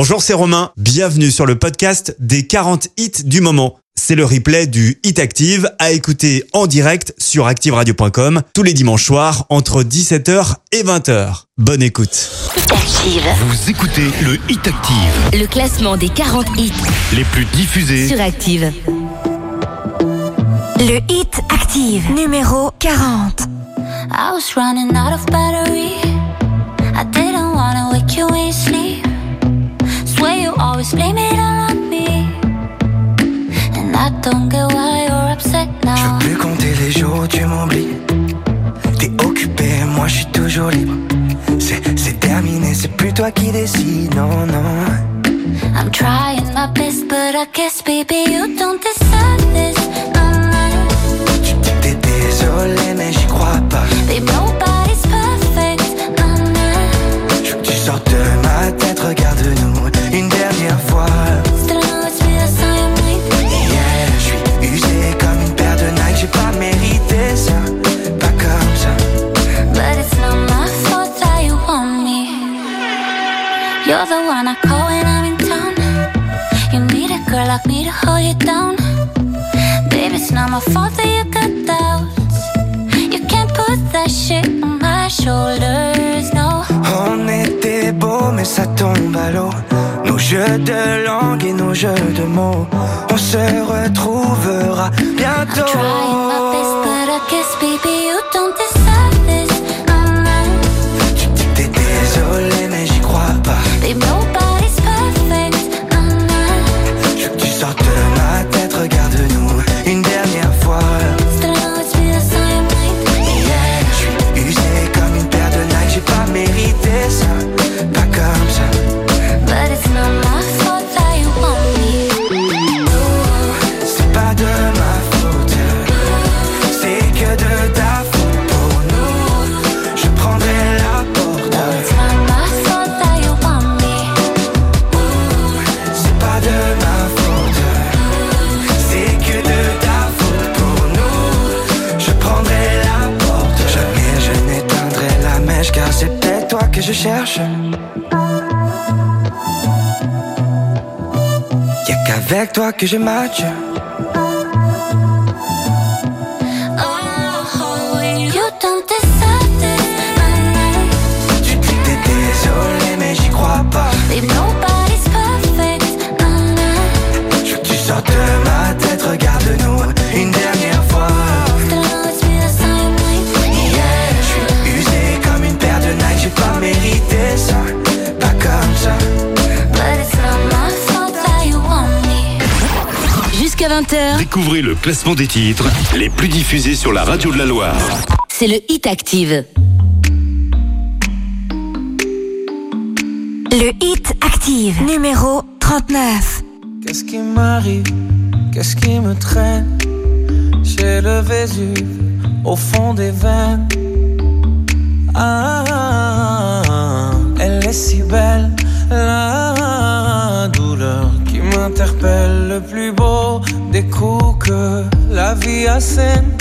Bonjour, c'est Romain. Bienvenue sur le podcast des 40 hits du moment. C'est le replay du Hit Active à écouter en direct sur activeradio.com tous les dimanches soirs entre 17h et 20h. Bonne écoute. Hit Active. Vous écoutez le Hit Active, Le classement des 40 hits les plus diffusés. sur Active. Le hit active numéro 40. I was running out of battery. I didn't wanna wake you when always blame it all on me. And I don't get why you're upset Je now. veux plus compter les jours où tu m'oublies. T'es occupé, moi je suis toujours libre. C'est, terminé, c'est plus toi qui décides, non, non. I'm trying my best, but I guess, baby, you don't deserve this. Tu dis que t'es désolé, mais j'y crois pas. You're the one I call when I'm in town. You need a girl like me to hold you down. Baby, it's not my fault that you got doubts. You can't put that shit on my shoulders, no. On était beaux, mais ça tombe à l'eau. Nos jeux de langue et nos jeux de mots. On se retrouvera bientôt. Trying my best, but I guess, baby, you don't Y'a qu'avec toi que je match. 20h, Découvrez le classement des titres les plus diffusés sur la radio de la Loire. c'est le Hit Active. Le hit active numéro 39. Qu'est-ce qui m'arrive? Qu'est-ce qui me traîne? J'ai le Vésuve au fond des veines. Ah, elle est si belle, la douleur Le plus beau des coups que la vie assène.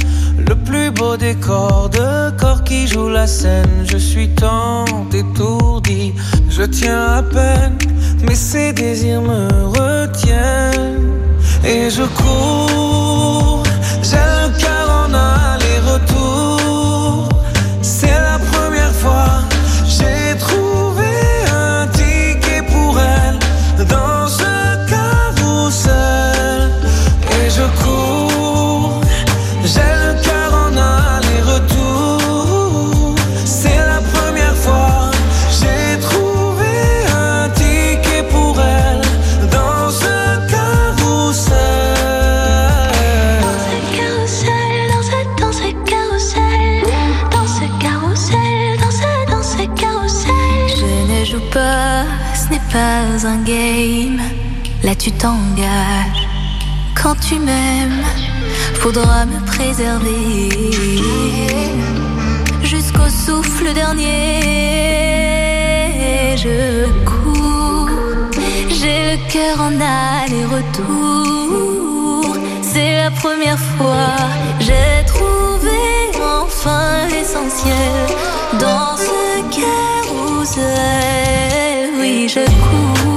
Le plus beau décor de corps qui joue la scène. Je suis tant étourdi, je tiens à peine, mais ces désirs me retiennent. Et je cours, j'ai le cœur en aller-retour. Là tu t'engages. Quand tu m'aimes, faudra me préserver jusqu'au souffle dernier. Je cours, j'ai le cœur en aller-retour. C'est la première fois, j'ai trouvé enfin l'essentiel dans ce carrousel. Oui, je cours.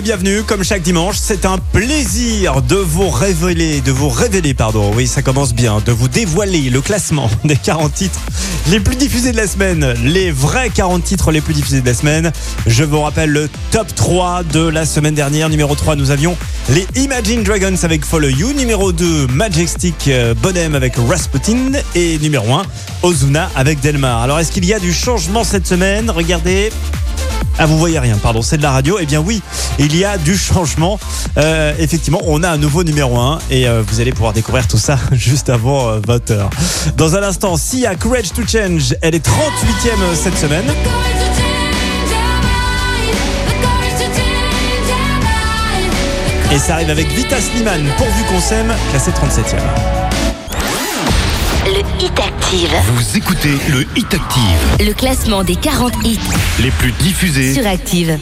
les bienvenus, comme chaque dimanche, c'est un plaisir de vous révéler, de vous révéler, pardon, oui, ça commence bien, de vous dévoiler le classement des 40 titres les plus diffusés de la semaine, les vrais 40 titres les plus diffusés de la semaine. Je vous rappelle le top 3 de la semaine dernière. Numéro 3, nous avions les Imagine Dragons avec Follow You. Numéro 2, Majestic euh, Bonhomme avec Rasputin. Et numéro 1, Ozuna avec Delmar. Alors, est-ce qu'il y a du changement cette semaine? Regardez. Ah, vous voyez rien, pardon, c'est de la radio. Eh bien oui, il y a du changement. Euh, effectivement, on a un nouveau numéro 1 et euh, vous allez pouvoir découvrir tout ça juste avant euh, 20h. Dans un instant, Sia Courage to Change, elle est 38e cette semaine. Et ça arrive avec Vita Sliman, pourvu qu'on s'aime, classé 37e. Le Hit Active. Vous écoutez le Hit Active, Le classement des 40 hits Les plus diffusés sur Active.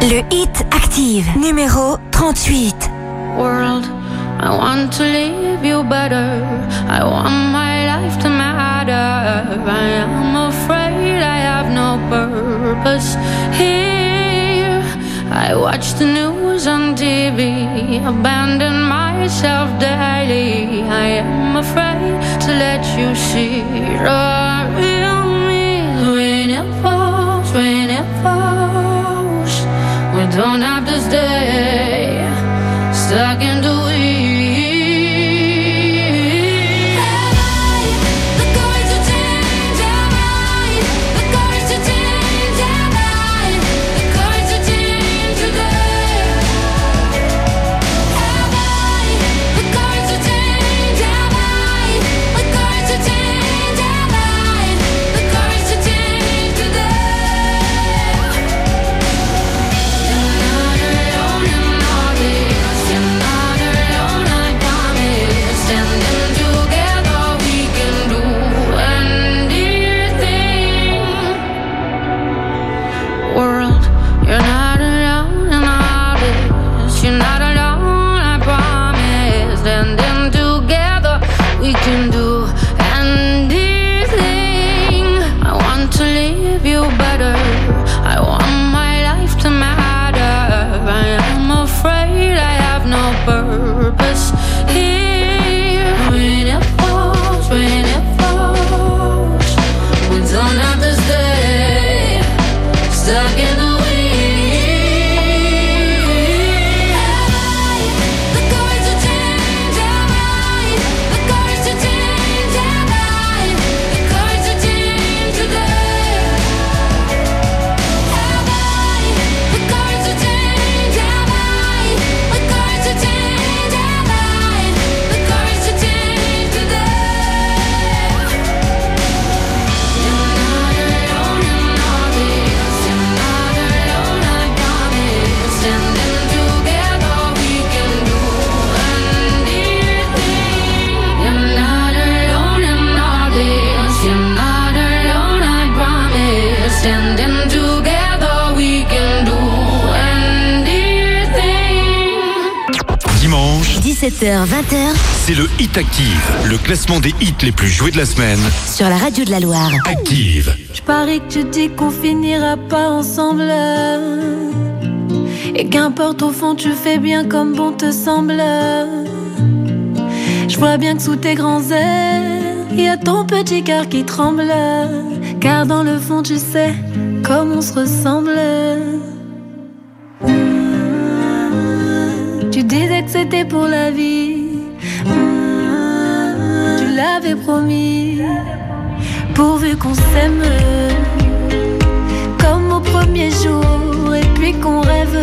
Le hit active, numéro 38. world. I want to leave you better. I want my life to matter. I am afraid I have no purpose here. I watch the news on TV, abandon myself daily. I am afraid to let you see the real me when it falls, when it falls. We don't have to stay stuck in classement des hits les plus joués de la semaine. sur la radio de la Loire. Active. Je parie que tu dis qu'on finira pas ensemble. Et qu'importe au fond, tu fais bien comme bon te semble. Je vois bien que sous tes grands airs, il y a ton petit cœur qui tremble. Car dans le fond, tu sais comme on se ressemble. Tu disais que c'était pour la vie. Promis. Pourvu qu'on s'aime comme au premier jour et puis qu'on rêve.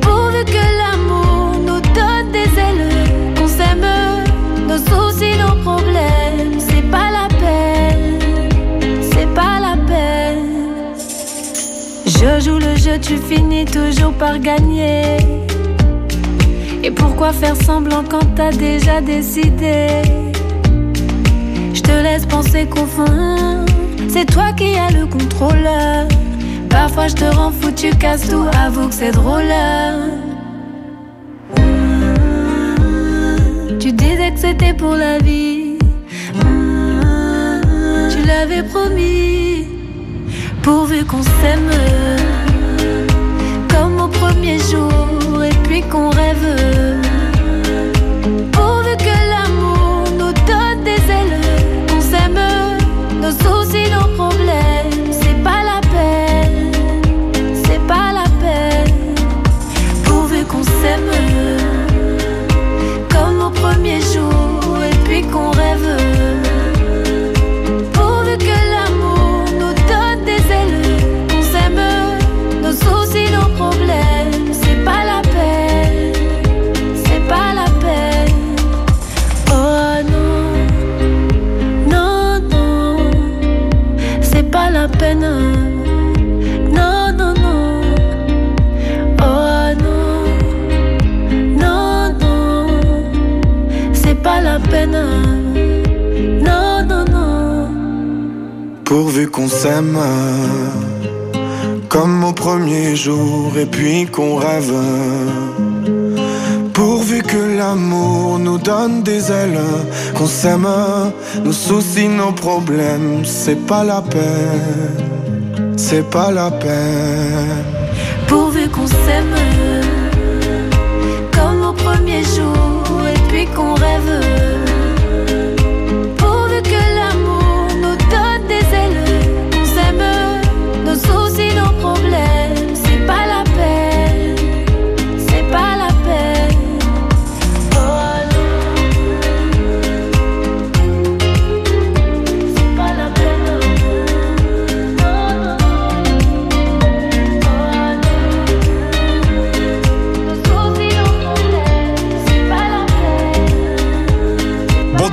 Pourvu que l'amour nous donne des ailes, qu'on s'aime, nos soucis, nos problèmes. C'est pas la peine, c'est pas la peine. Je joue le jeu, tu finis toujours par gagner. Pourquoi faire semblant quand t'as déjà décidé? Je te laisse penser qu'au fond, c'est toi qui as le contrôle. Parfois je te rends fou, tu casses tout, avoue que c'est drôle. Tu disais que c'était pour la vie. Tu l'avais promis, pourvu qu'on s'aime. Comme au premier jour, et puis qu'on rêve. Pourvu qu'on s'aime comme au premier jour et puis qu'on rêve. Pourvu que l'amour nous donne des ailes, qu'on s'aime, nos soucis, nos problèmes, c'est pas la peine, c'est pas la peine. Pourvu qu'on s'aime comme au premier jour et puis qu'on rêve.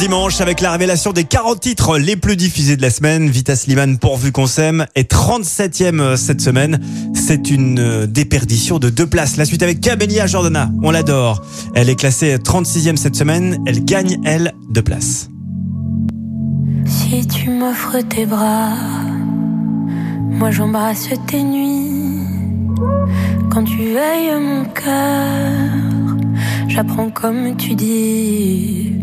Dimanche avec la révélation des 40 titres les plus diffusés de la semaine. Vita Slimane pourvu qu'on s'aime est 37e cette semaine. C'est une euh, déperdition de deux places. La suite avec Camélia Jordana, on l'adore. Elle est classée 36e cette semaine. Elle gagne, elle, deux places. Si tu m'offres tes bras, moi j'embrasse tes nuits. Quand tu veilles mon cœur, j'apprends comme tu dis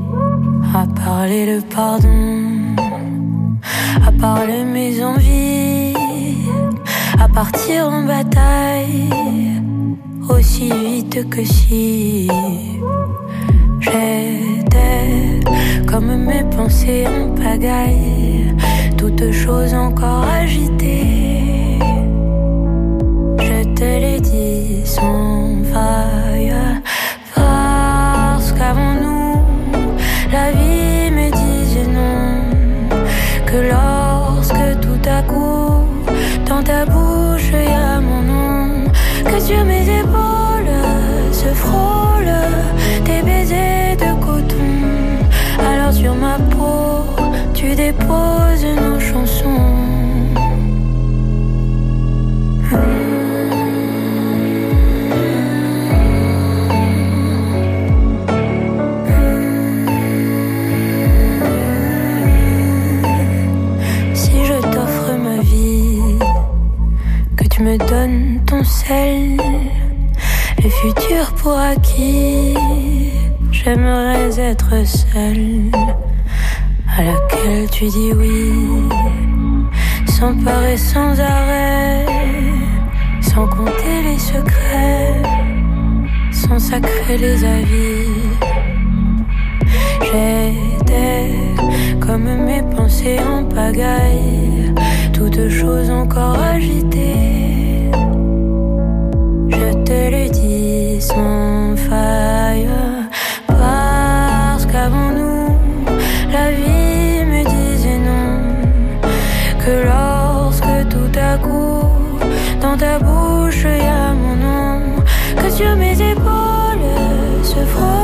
à parler le pardon, à parler mes envies, à partir en bataille. Aussi vite que si. J'étais comme mes pensées en pagaille, toutes choses encore agitées. Je te l'ai dit sans faille, parce qu'avant nous, la vie sur mes épaules se frôlent tes baisers de coton. Alors sur ma peau, tu déposes nos chansons. Si je t'offre ma vie, que tu me donnes ton sel J'aimerais être seule, à laquelle tu dis oui, sans peur et sans arrêt, sans compter les secrets, sans sacrer les avis. J'étais comme mes pensées en pagaille, toutes choses encore agitées. Je te le dis parce qu'avant nous, la vie me disait non. Que lorsque tout à coup, dans ta bouche, y a mon nom, que sur mes épaules se frôle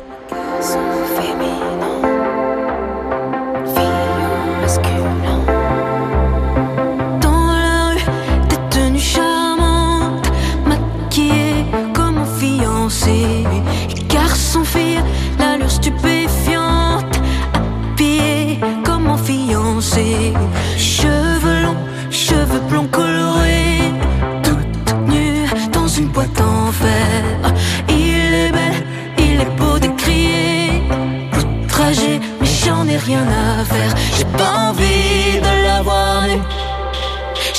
J'ai pas envie de la voir nue.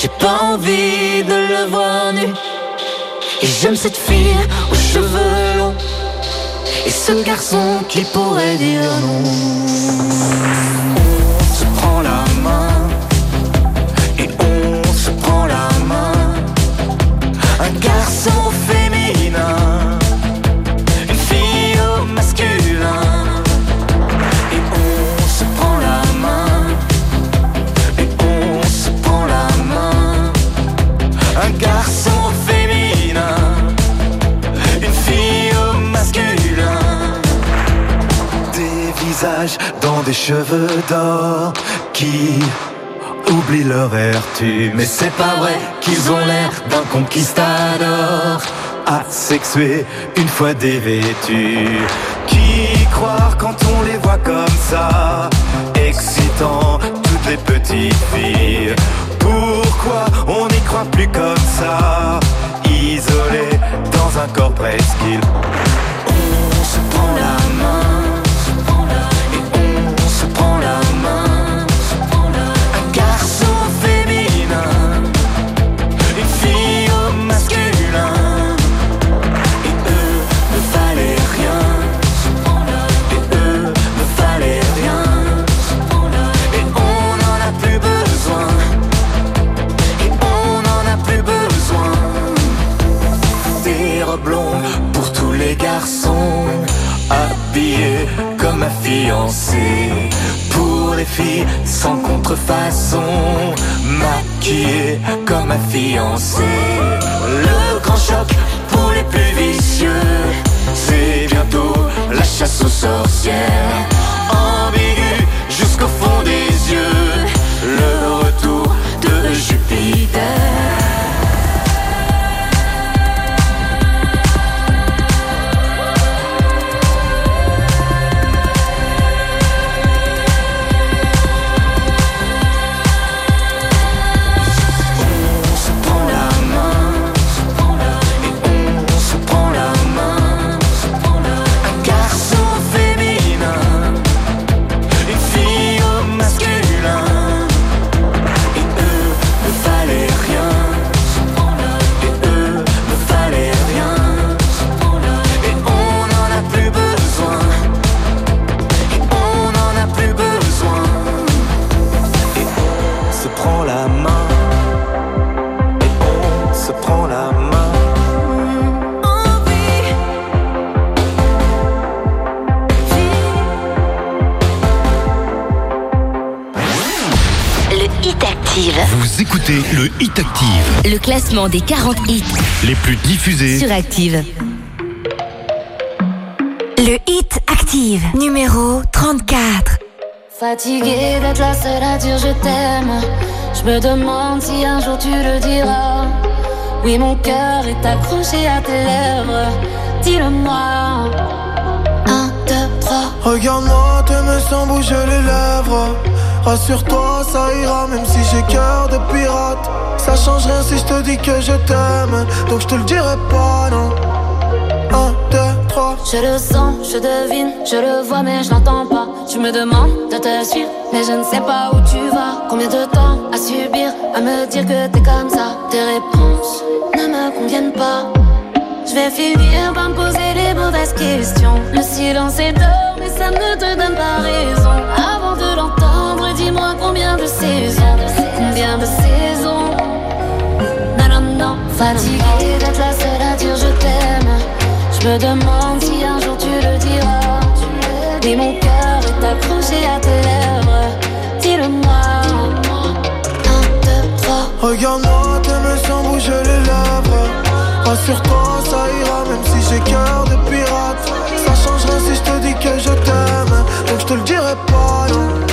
J'ai pas envie de le voir nu. Et j'aime cette fille aux cheveux longs. Et ce garçon qui pourrait dire non. Cheveux d'or qui oublient leur vertu. Mais c'est pas vrai qu'ils ont l'air d'un conquistador asexué une fois dévêtus. Qui croire quand on les voit comme ça, excitant toutes les petites filles. Pourquoi on n'y croit plus comme ça, isolé dans un corps presqu'île. Pour les filles sans contrefaçon. Maquillés comme un fiancé. Le grand choc pour les plus vicieux. C'est bientôt la chasse aux sorcières écoutez le Hit Active, Le classement des 40 hits les plus diffusés. sur Active. Le Hit Active, numéro 34. Fatiguée d'être la seule à dire je t'aime. Je me demande si un jour tu le diras. Oui, mon cœur est accroché à tes lèvres. Dis-le-moi. Un, deux, trois. Regarde-moi, t'aimes sans bouger les lèvres. Rassure-toi, ça ira, même si j'ai cœur de pirate. Ça change rien si je te dis que je t'aime. Donc je te le dirai pas, non. Un, deux, trois. Je le sens, je devine, je le vois, mais je l'entends pas. Tu me demandes de te suivre, mais je ne sais pas où tu vas. Combien de temps à subir, à me dire que t'es comme ça? Tes réponses ne me conviennent pas. Je vais finir par me poser les mauvaises questions. Le silence est d'or, mais ça ne te donne pas raison. Avant de l'entendre, dis-moi combien de saisons, combien de saisons. Non, non, non, fatiguée d'être la seule à dire je t'aime. Je me demande si un jour tu le diras. Mais mon cœur est accroché à tes lèvres. Dis-le-moi. Un, deux, trois. Regarde-moi, t'aimes sans bouger les lèvres. Rassure-toi, ça ira, même si j'ai cœur de pirate. Ça change rien si je te dis que je t'aime. Donc je te le dirai pas, non.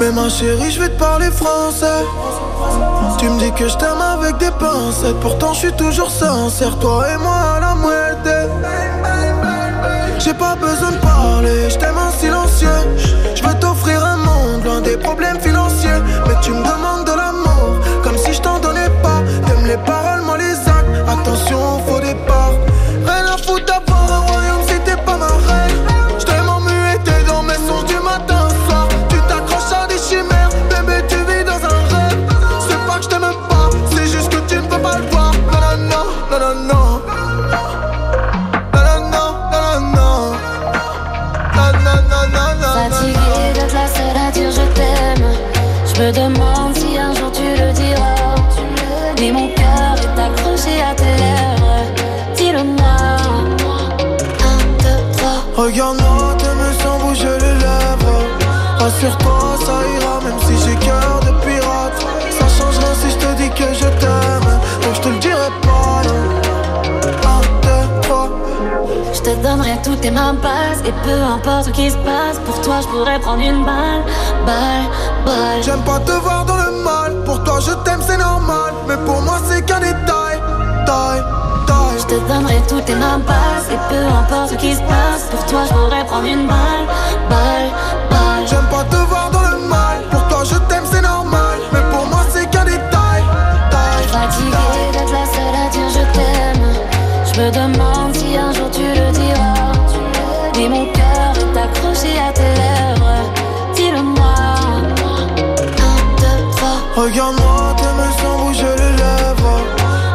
Mais ma chérie, je vais te parler français. Tu me dis que je t'aime avec des pincettes. Pourtant, je suis toujours sincère. Toi et moi à la moitié. J'ai pas besoin de parler, je t'aime en silencieux. Je veux t'offrir un monde loin des problèmes toutes tes mains passes Et peu importe ce qui se passe Pour toi je pourrais prendre une balle Balle, balle J'aime pas te voir dans le mal. Pour toi, je t'aime, c'est normal. Mais pour moi, c'est qu'un détail. Taille, taille. Je te donnerai toutes tes mains passes Et peu importe ce qui se passe Pour toi je pourrais prendre une balle Balle, balle J'aime pas te voir dans le mal. Pour toi, je t'aime, c'est normal. Mais pour moi, c'est qu'un détail. Taille, Fatiguée d'être la seule à dire je t'aime Je me demande Regarde-moi, t'aimes sans bouger les lèvres.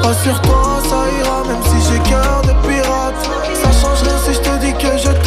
Rassure-toi, ça ira, même si j'ai cœur de pirate. Ça change si je te dis que je t'aime.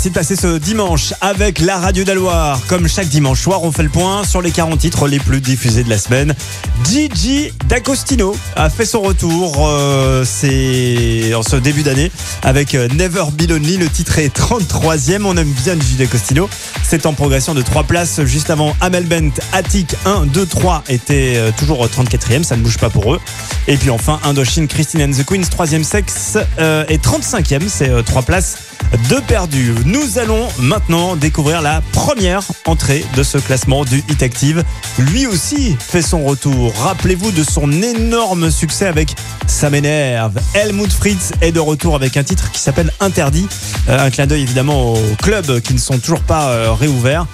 Merci de passer ce dimanche avec la radio d'Aloire. Comme chaque dimanche soir, on fait le point sur les 40 titres les plus diffusés de la semaine. Gigi D'Agostino a fait son retour euh, c'est en ce début d'année avec euh, Never Be. Le titre est 33e. On aime bien Gigi D'Agostino. C'est en progression de 3 places. Juste avant, Amel Bent, Attic 1, 2, 3 était euh, toujours 34e. Ça ne bouge pas pour eux. Et puis enfin, Indochine, Christine and the Queens, 3e sexe et 35e. C'est 3 places de perdu. Nous allons maintenant découvrir la première entrée de ce classement du Hit Active. Lui aussi fait son retour. Rappelez-vous de son énorme succès avec Ça m'énerve. Helmut Fritz est de retour avec un titre qui s'appelle Interdit. Euh, un clin d'œil évidemment aux clubs qui ne sont toujours pas euh, réouverts.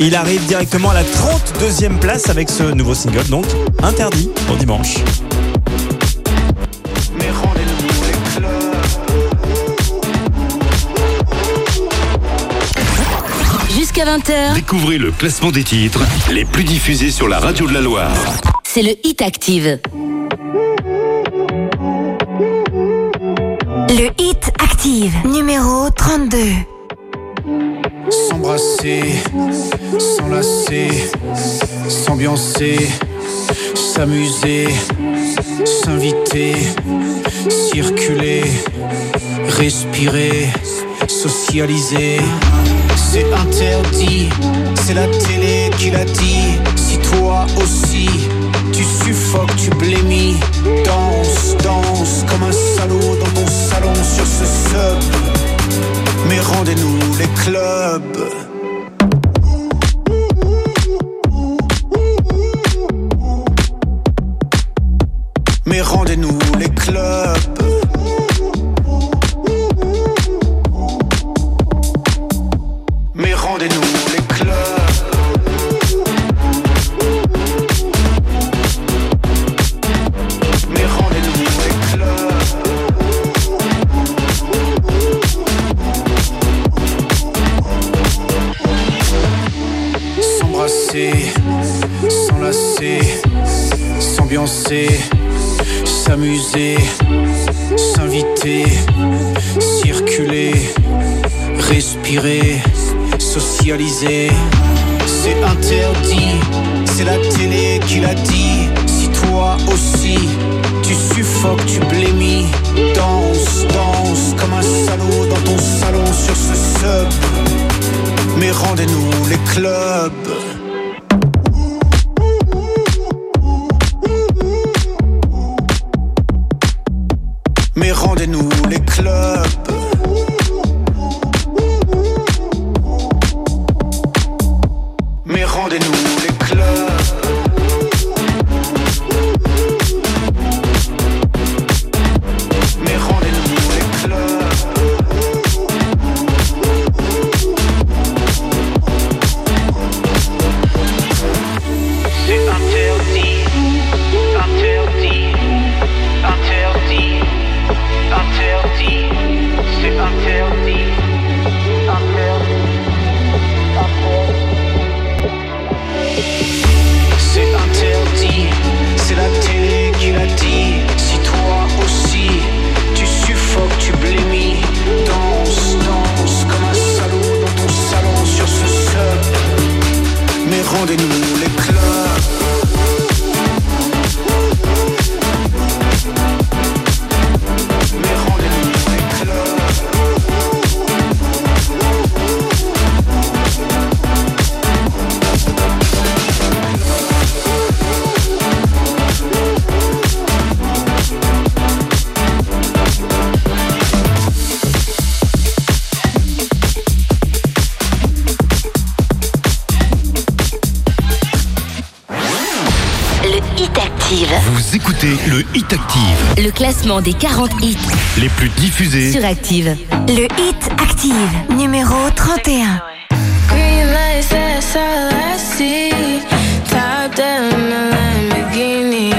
Il arrive directement à la 32e place avec ce nouveau single, donc Interdit pour dimanche. Jusqu'à 20h, Découvrez le classement des titres les plus diffusés sur la radio de la Loire. c'est le Hit Active. Le hit active, numéro 32. S'embrasser, s'enlacer, s'ambiancer, s'amuser, s'inviter, circuler, respirer, socialiser. C'est interdit, c'est la télé qui l'a dit. Si toi aussi, tu suffoques, tu blémis, danse, danse comme un salaud dans ton salon sur ce sub. Mais rendez-nous les clubs. Tu suffoques, tu blémis, danse, danse comme un salaud dans ton salon sur ce sub. Mais rendez-nous les clubs. Classement des 40 hits les plus diffusés. sur Active. Le Hit Active, numéro 31. Green lights, that's all I see. Top down, a Lamborghini.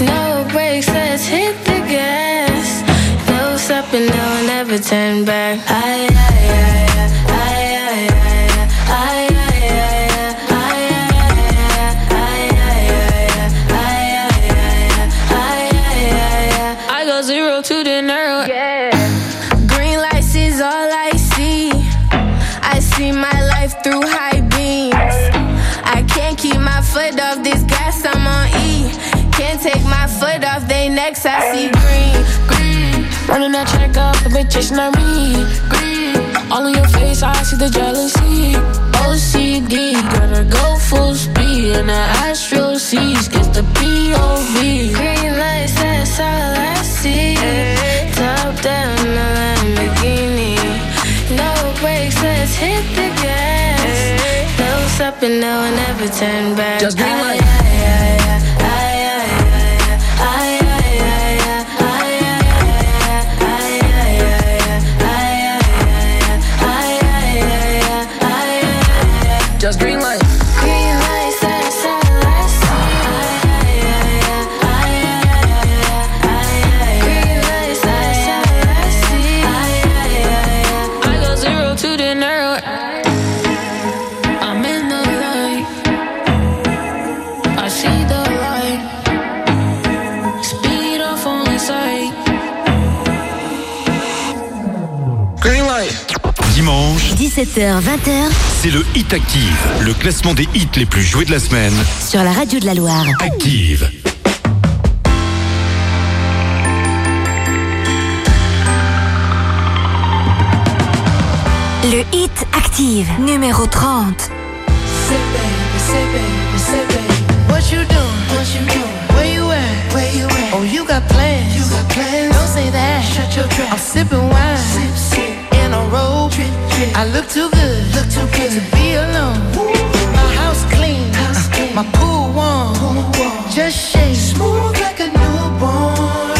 No brakes, let's hit the gas. No stopping, no, never turn back. Aye, Check up, the bitch is not me. Green. All in your face, I see the jealousy. OCD, gotta go full speed. And the Astro sees, gets the POV. Green lights, that's all I see. Top down, a Lamborghini. No brakes, let's hit the gas. No stopping, no, I never turn back. Just green light. 17h, 20h c'est le Hit Active, le classement des hits les plus joués de la semaine. sur la radio de la Loire. Active. Le Hit Active, numéro 30. What you doing? What you doing? Where you at? Where you at? Oh, you got plans. You got plans. Don't say that. Shut your trap. I'm sipping wine. Sip, sip. In a robe. Drip, drip. I look too good. Look too good to be alone. My house clean. Uh, clean. My pool warm. Pool warm. Just shake. Smooth like a newborn.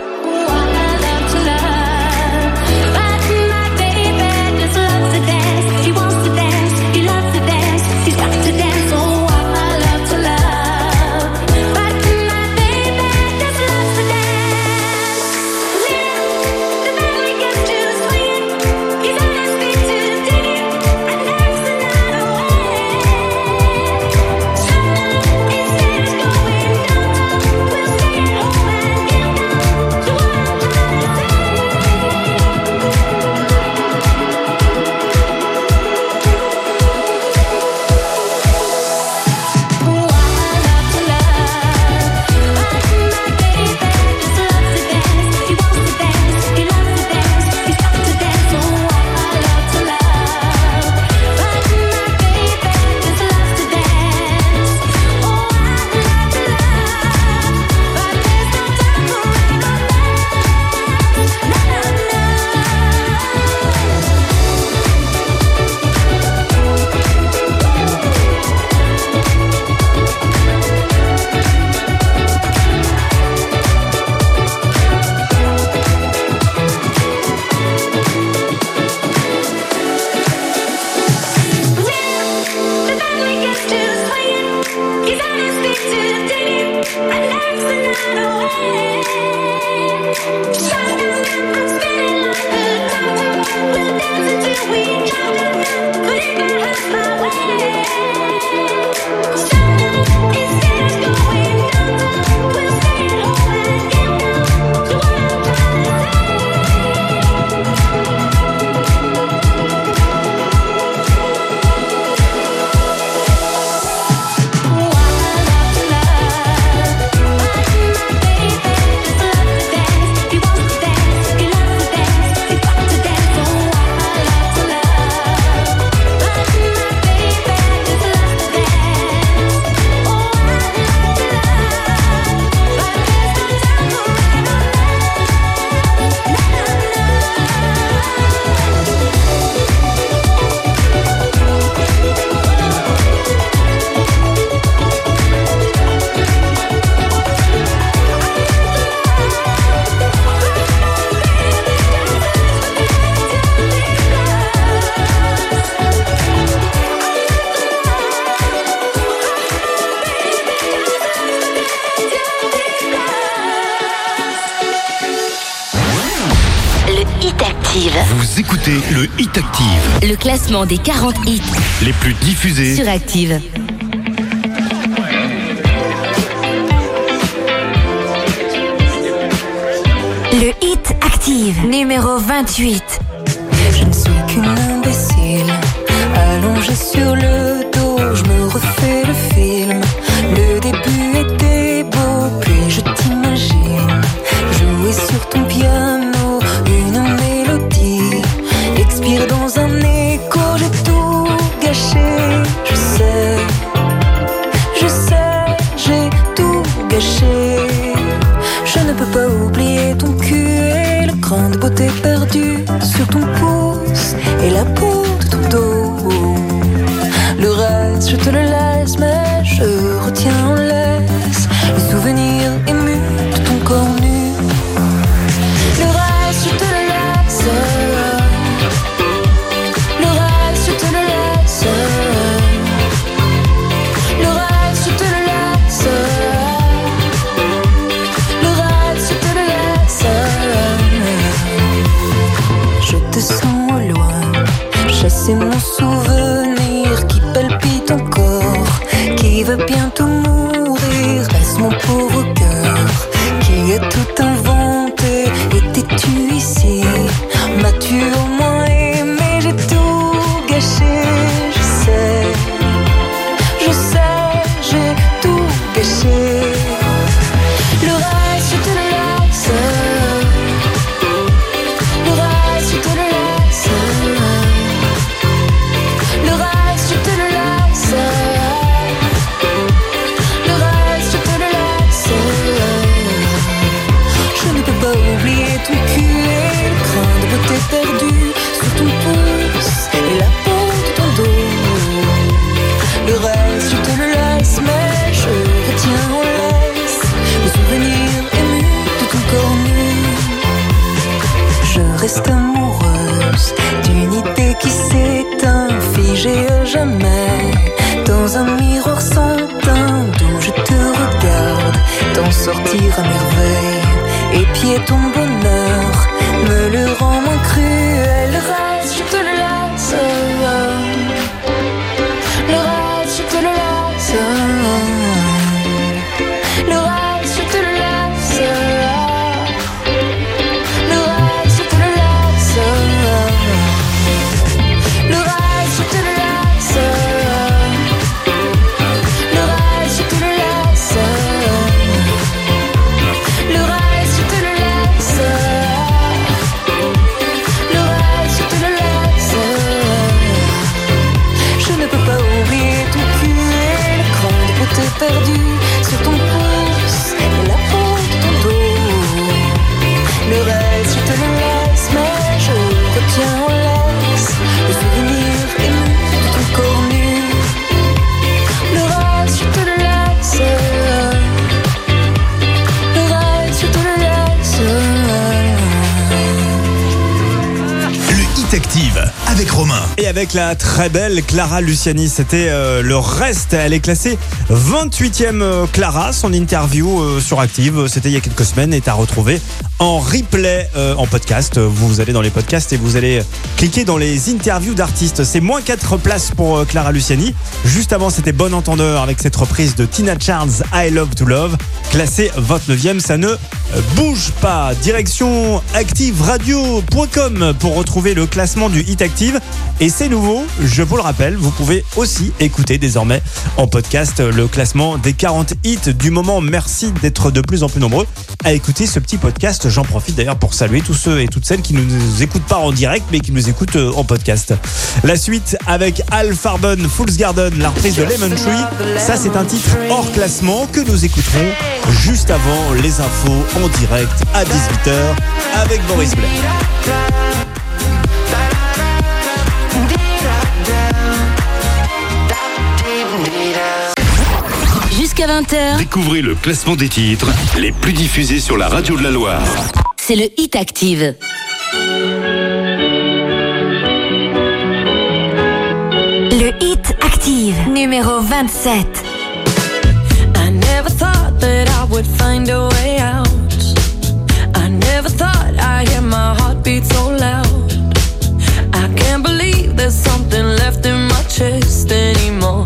Classement des 40 hits les plus diffusés. sur Active. Le Hit Active, numéro 28. Je ne suis qu'une imbécile, allongée sur le Et avec la très belle Clara Luciani, c'était euh, le reste. Elle est classée 28e euh, Clara. Son interview euh, sur Active, c'était il y a quelques semaines, est à retrouver en replay euh, en podcast. Vous allez dans les podcasts et vous allez cliquer dans les interviews d'artistes. C'est moins 4 places pour euh, Clara Luciani. Juste avant, c'était Bon Entendeur avec cette reprise de Tina Charles, I Love to Love, classée 29e. Ça ne euh, bouge pas. Direction activeradio.com pour retrouver le classement du Hit Active. Et c'est nouveau, je vous le rappelle, vous pouvez aussi écouter désormais en podcast le classement des 40 hits du moment. Merci d'être de plus en plus nombreux à écouter ce petit podcast. J'en profite d'ailleurs pour saluer tous ceux et toutes celles qui ne nous écoutent pas en direct mais qui nous écoutent euh, en podcast. La suite avec Al Farben, Fool's Garden, la reprise de Lemon Tree. Ça c'est un titre hors classement que nous écouterons juste avant les infos en direct à 18h avec Boris Blair. jusqu'à 20h. Découvrez le classement des titres les plus diffusés sur la radio de la Loire. C'est le Hit Active. Le Hit Active, numéro 27. I never thought that I would find a way out. I never thought I hear my heartbeat so loud. I can't believe there's something left in my chest anymore.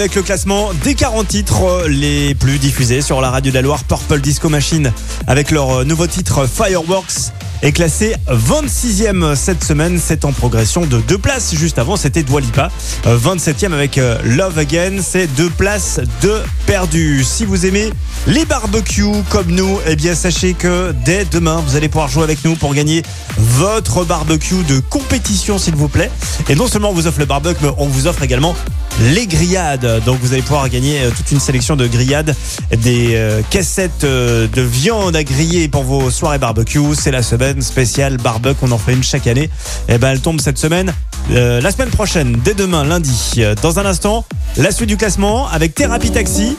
Avec le classement des 40 titres euh, les plus diffusés sur la radio de la Loire. Purple Disco Machine avec leur euh, nouveau titre Fireworks est classé 26e cette semaine. C'est en progression de deux places. Juste avant, c'était Dwalipa. 27e avec euh, Love Again. C'est deux places de perdu. Si vous aimez les barbecues comme nous, eh bien, sachez que dès demain, vous allez pouvoir jouer avec nous pour gagner votre barbecue de compétition, s'il vous plaît. Et non seulement on vous offre le barbecue, mais on vous offre également les grillades. Donc vous allez pouvoir gagner euh, toute une sélection de grillades, des euh, cassettes euh, de viande à griller pour vos soirées barbecue. C'est la semaine spéciale barbecue, on en fait une chaque année. Et ben elle tombe cette semaine, euh, la semaine prochaine, dès demain, lundi. Euh, Dans un instant, la suite du classement avec Thérapie Taxi.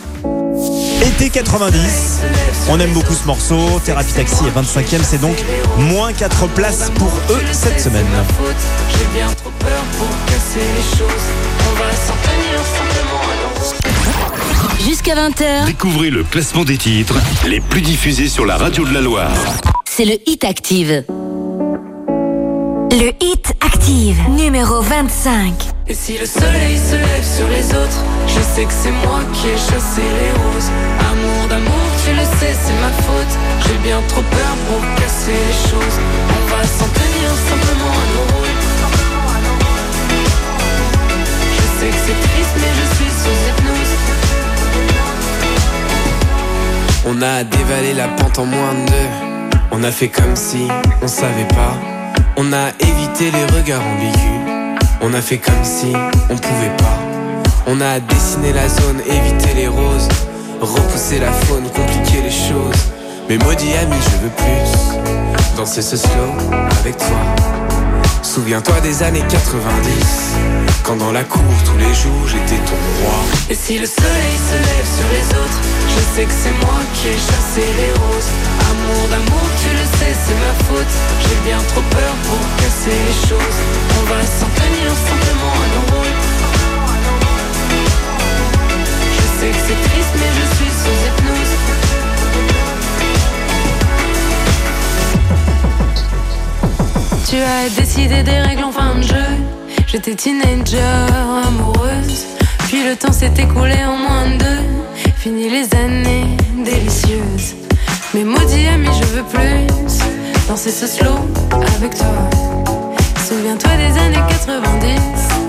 Été 90. On aime beaucoup ce morceau. Thérapie Taxi est 25e, c'est donc moins 4 places pour eux cette semaine. Peur pour casser les choses. On va s'en tenir simplement à Jusqu'à 20h, Découvrez le classement des titres les plus diffusés sur la radio de la Loire. c'est le Hit Active. Le Hit Active, numéro 25. Et si le soleil se lève sur les autres, je sais que c'est moi qui ai chassé les roses. Amour d'amour, tu le sais, c'est ma faute. J'ai bien trop peur pour casser les choses. On va s'en tenir simplement à nos rôles. On a dévalé la pente en moins de deux. On a fait comme si on savait pas. On a évité les regards ambigus. On a fait comme si on pouvait pas. On a dessiné la zone, évité les roses. Repousser la faune, compliquer les choses. Mais maudit ami, je veux plus. Danser ce slow avec toi. Souviens-toi des années 90. Quand dans la cour, tous les jours, j'étais ton roi. Et si le soleil se lève sur les autres, je sais que c'est moi qui ai chassé les roses. Amour d'amour, tu le sais, c'est ma faute. J'ai bien trop peur pour casser les choses. On va s'en tenir simplement à nos rôles. Je sais que c'est triste, mais je suis sous hypnose. Tu as décidé des règles en fin de jeu. J'étais teenager, amoureuse. Puis le temps s'est écoulé en moins de deux. Fini les années délicieuses. Mais maudit ami, je veux plus danser ce slow avec toi. Souviens-toi des années 90.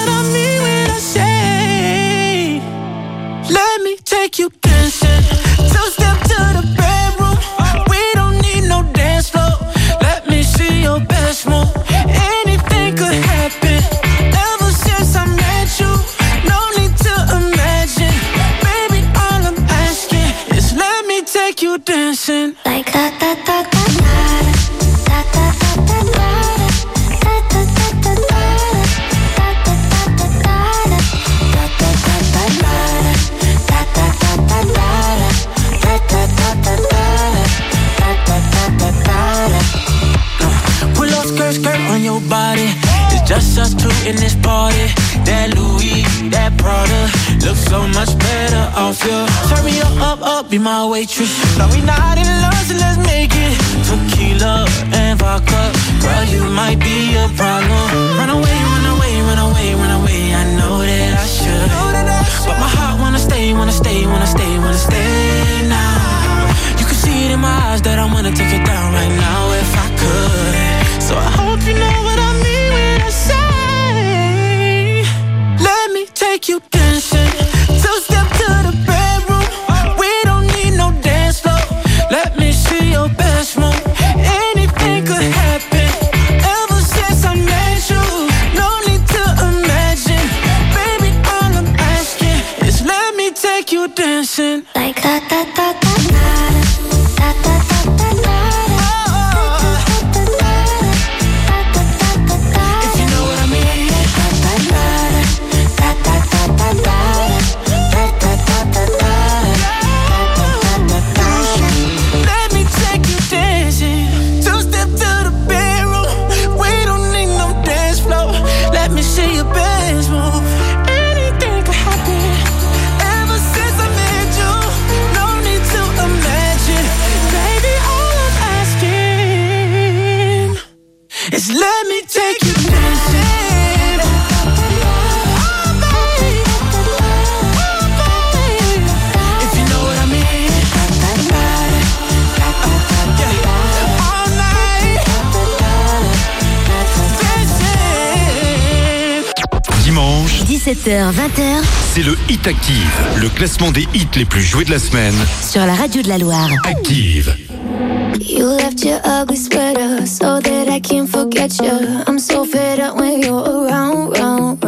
be my waitress. No, we not in love, so let's make it tequila and vodka. Girl, you might be a problem. Run away, run away, run away, run away. I know that I should, but my heart wanna stay, wanna stay, wanna stay, wanna stay now. Hit Active, le classement des hits les plus joués de la semaine. Sur la radio de la Loire. Active. You left your ugly sweater so that I can't forget you. I'm so fed up when you're around, round.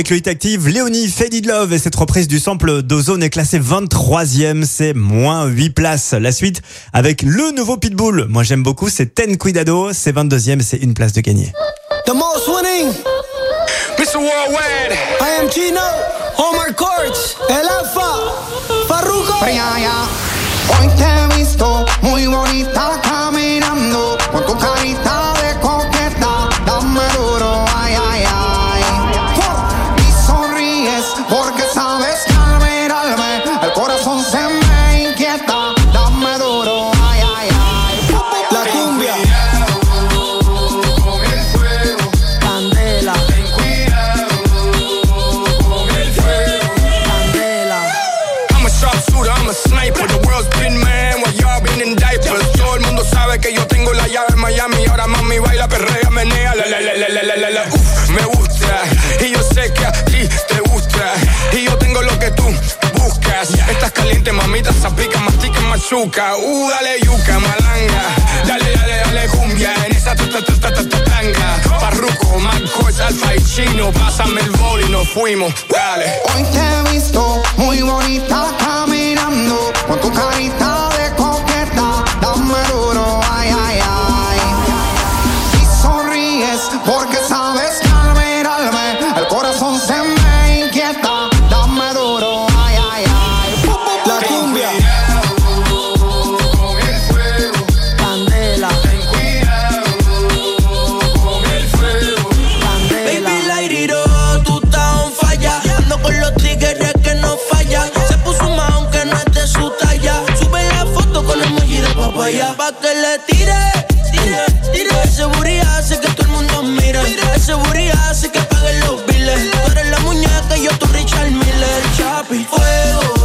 avec le Hit Active, Léonie Faded Love et cette reprise du sample d'Ozone est classée 23e, c'est moins 8 places. La suite avec le nouveau Pitbull, moi j'aime beaucoup, c'est Ten Cuidado, c'est 22e, c'est une place de gagné. The most winning, Mr. Worldwide, I am Gino, Omar Courts, El Alfa, Farruko. Hoy te he muy bonita caliente, mamita, pica, mastica, machuca. Uh, dale yuca, malanga. Dale, dale, dale cumbia en esa tanga. Parruco, Marcos, Alfa y Chino. Pásame el bol y nos fuimos. Dale. Hoy te he visto muy bonita caminando con tu carita de coqueta. Dame papaya. Pa' que le tire, tire, tire. Ese booty hace que todo el mundo mire. Ese booty hace que paguen los biles. Tú eres la muñeca y yo tu Richard Miller. Chapi, fuego,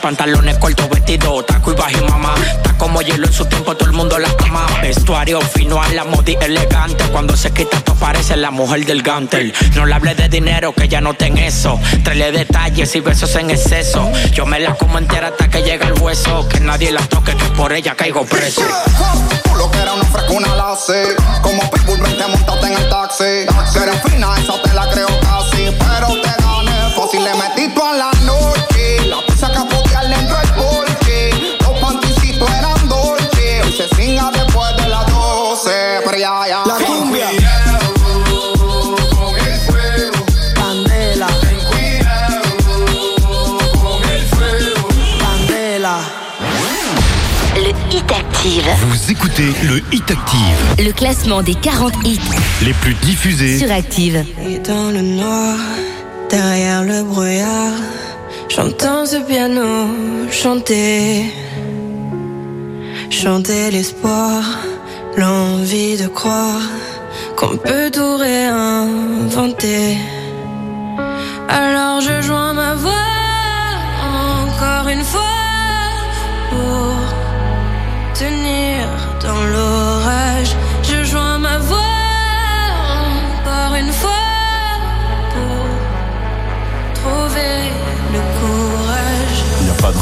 Pantalones cortos, vestido, taco y bajo mamá. Está como hielo en su tiempo, todo el mundo la ama. Vestuario fino a la modi elegante. Cuando se quita, tú parece la mujer del gantel. No le hable de dinero, que ya no ten eso. Traele detalles y besos en exceso. Yo me la como entera hasta que llega el hueso. Que nadie la toque, que por ella caigo preso. Lo que era una frescuna la sé Como Pitbull vente montate en el taxi Que eres fina, esa te la creo Active. Vous écoutez le Hit Active, Le classement des 40 hits les plus diffusés sur Active. Et dans le noir, derrière le brouillard, j'entends ce piano chanter. Chanter l'espoir, l'envie de croire qu'on peut tout réinventer. Alors je joins ma voix encore une fois tenir dans l'orage. Je joins ma voix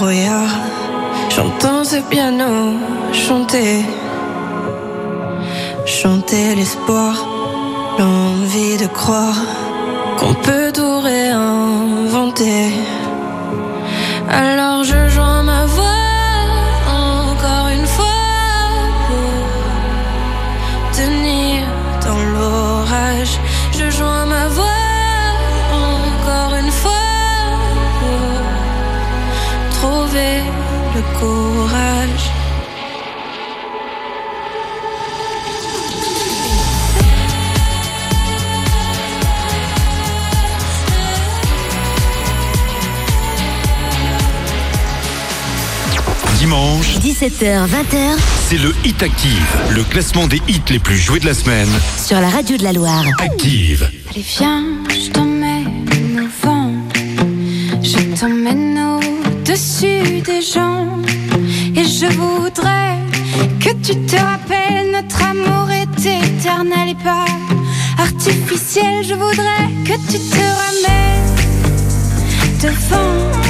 brouillard, j'entends ce piano chanter. Chanter l'espoir, l'envie de croire qu'on peut tout réinventer. Alors je joins ma voix Dimanche, 17h, 20h c'est le Hit Active, le classement des hits les plus joués de la semaine. sur la radio de la Loire. Active. Allez viens, je t'emmène au vent Je t'emmène au-dessus des gens Et je voudrais que tu te rappelles Notre amour est éternel et pas artificiel Je voudrais que tu te ramènes devant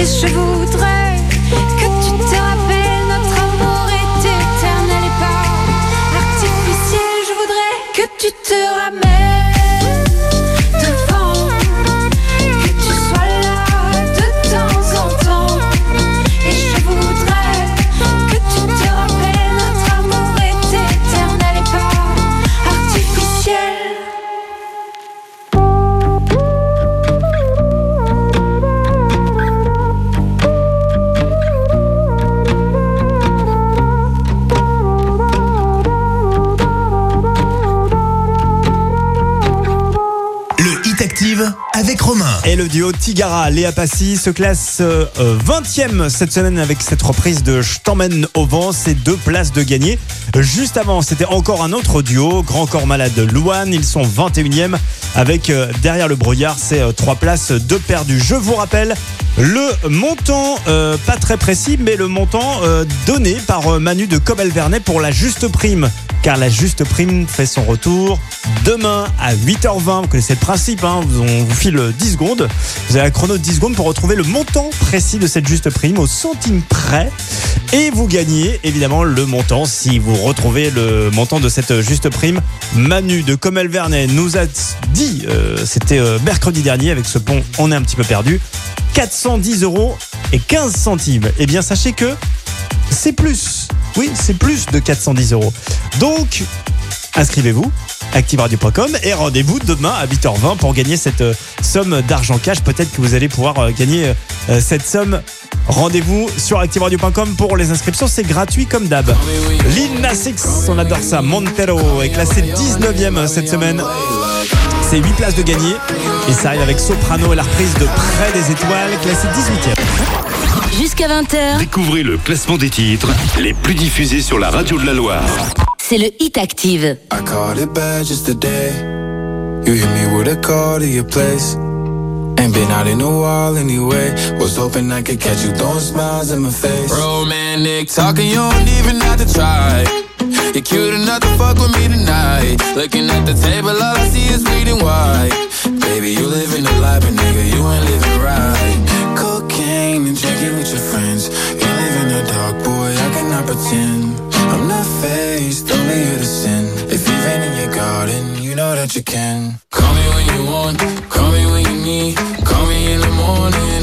Et je voudrais duo Tigara, Léa Passy se classe euh, 20e cette semaine avec cette reprise de Je au vent, c'est deux places de gagner. Juste avant, c'était encore un autre duo, Grand Corps Malade Louane, ils sont 21e avec euh, derrière le brouillard, c'est euh, trois places de perdu. Je vous rappelle le montant, euh, pas très précis, mais le montant euh, donné par euh, Manu de Cobel-Vernet pour la juste prime. Car la juste prime fait son retour demain à 8h20. Vous connaissez le principe, hein, on vous file 10 secondes. Vous avez un chrono de 10 secondes pour retrouver le montant précis de cette juste prime au centime près. Et vous gagnez évidemment le montant si vous retrouvez le montant de cette juste prime. Manu de Comel Vernet nous a dit, euh, c'était euh, mercredi dernier avec ce pont, on est un petit peu perdu, 410 euros et 15 centimes. Eh bien sachez que c'est plus. Oui, c'est plus de 410 euros. Donc, inscrivez-vous activeradio.com et rendez-vous demain à 8h20 pour gagner cette euh, somme d'argent cash. Peut-être que vous allez pouvoir euh, gagner euh, cette somme. Rendez-vous sur activeradio.com pour les inscriptions, c'est gratuit comme d'hab. Lil Nas X, on adore ça. Montero est classé 19e cette semaine. C'est 8 places de gagner et ça arrive avec Soprano et la reprise de Près des étoiles, classé 18e. Jusqu'à 20h, Découvrez le classement des titres les plus diffusés sur la radio de la Loire. c'est le Hit Active. I called it bad just today. You hit me with a call to your place. Ain't been out in a while anyway. Was hoping I could catch you throwing smiles in my face. Romantic talking, you don't even have to try. You're cute enough to fuck with me tonight. Looking at the table, all I see is bleeding white. Baby, you living the life, but nigga, you ain't living right. That you can. Call me when you want, call me when you need. Call me in the morning,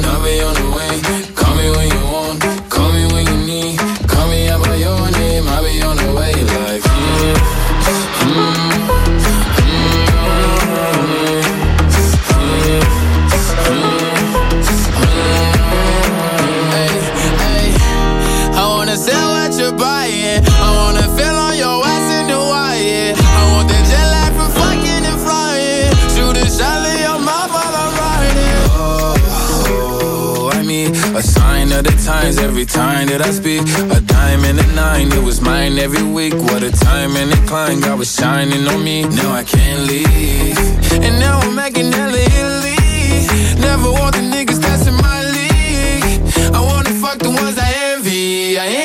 of every time that I speak. A dime and a nine, it was mine every week. What a time and a climb, God was shining on me. Now I can't leave. And now I'm making hella Italy. Never want the niggas that's my league. I wanna fuck the ones I envy. I envy.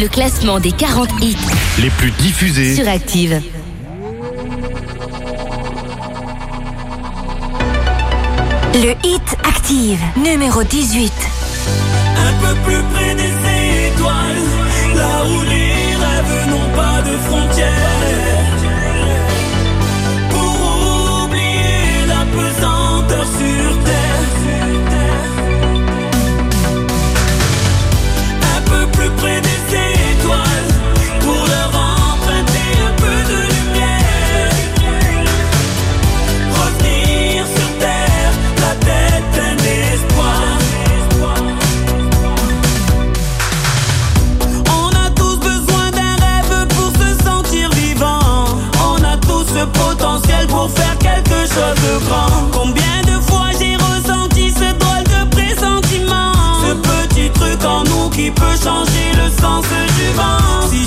Le classement des 40 hits les plus diffusés. sur Active. Le hit active, numéro 18. Un peu plus près des étoiles, là où les Combien de fois j'ai ressenti ce drôle de pressentiment? Ce petit truc en nous qui peut changer le sens du vent. Si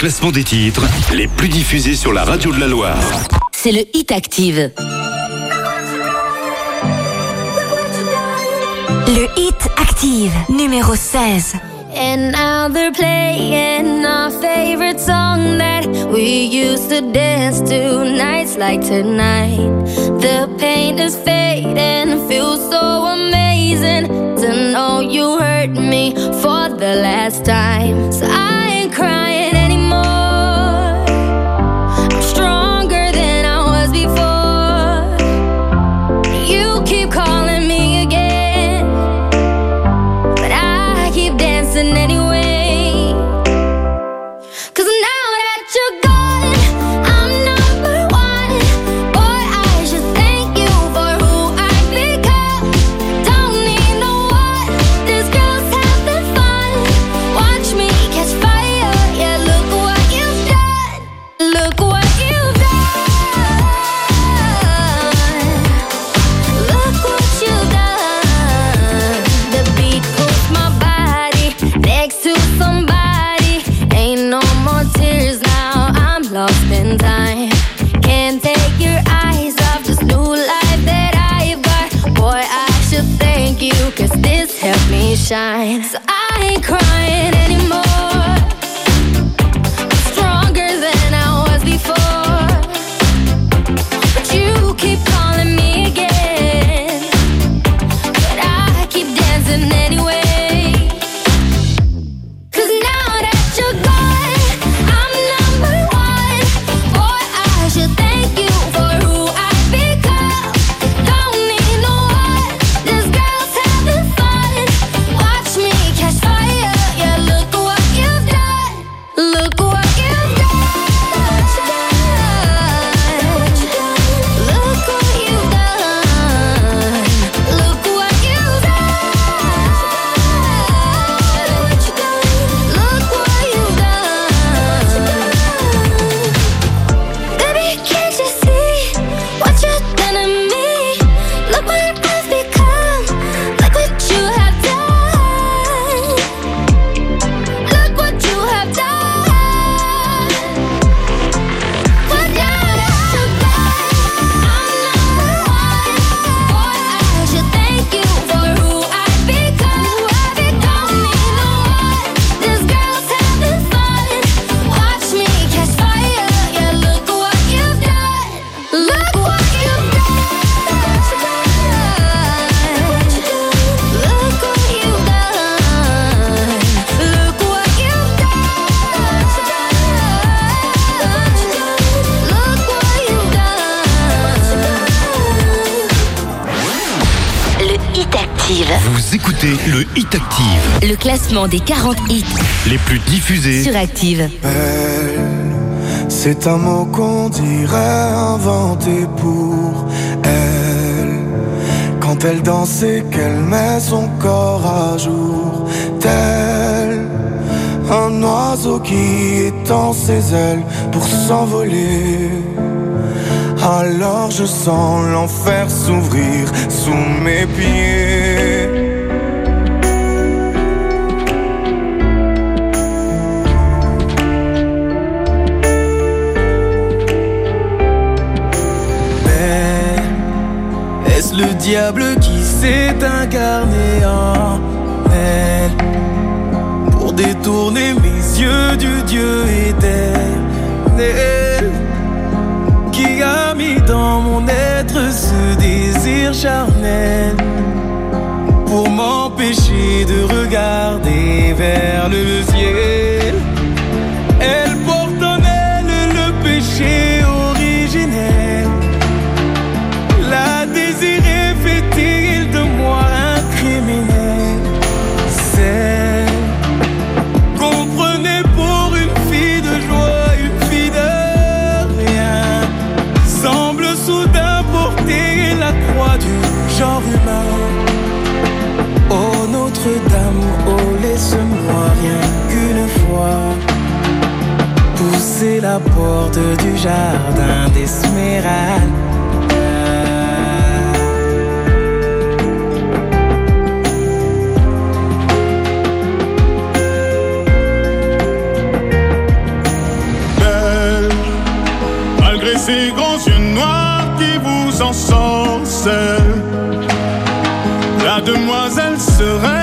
Classement des titres les plus diffusés sur la radio de la Loire. C'est le Hit Active. Le Hit Active, numéro 16. And now they're playing our favorite song that we used to dance to nights like tonight. The pain is fading, feels so amazing to know you hurt me for the last time. So I classement des 40 hits Les plus diffusés. sur Active. Belle, c'est un mot qu'on dirait inventé pour elle. Quand elle danse et qu'elle met son corps à jour, tel un oiseau qui étend ses ailes pour s'envoler. Alors je sens l'enfer s'ouvrir sous mes pieds. Le diable qui s'est incarné en elle. Pour détourner mes yeux du Dieu éternel qui a mis dans mon être ce désir charnel. Pour m'empêcher de regarder vers le porte du jardin d'Esmeralda. belle, malgré ces grands yeux noirs qui vous ensorcellent. La demoiselle serait-elle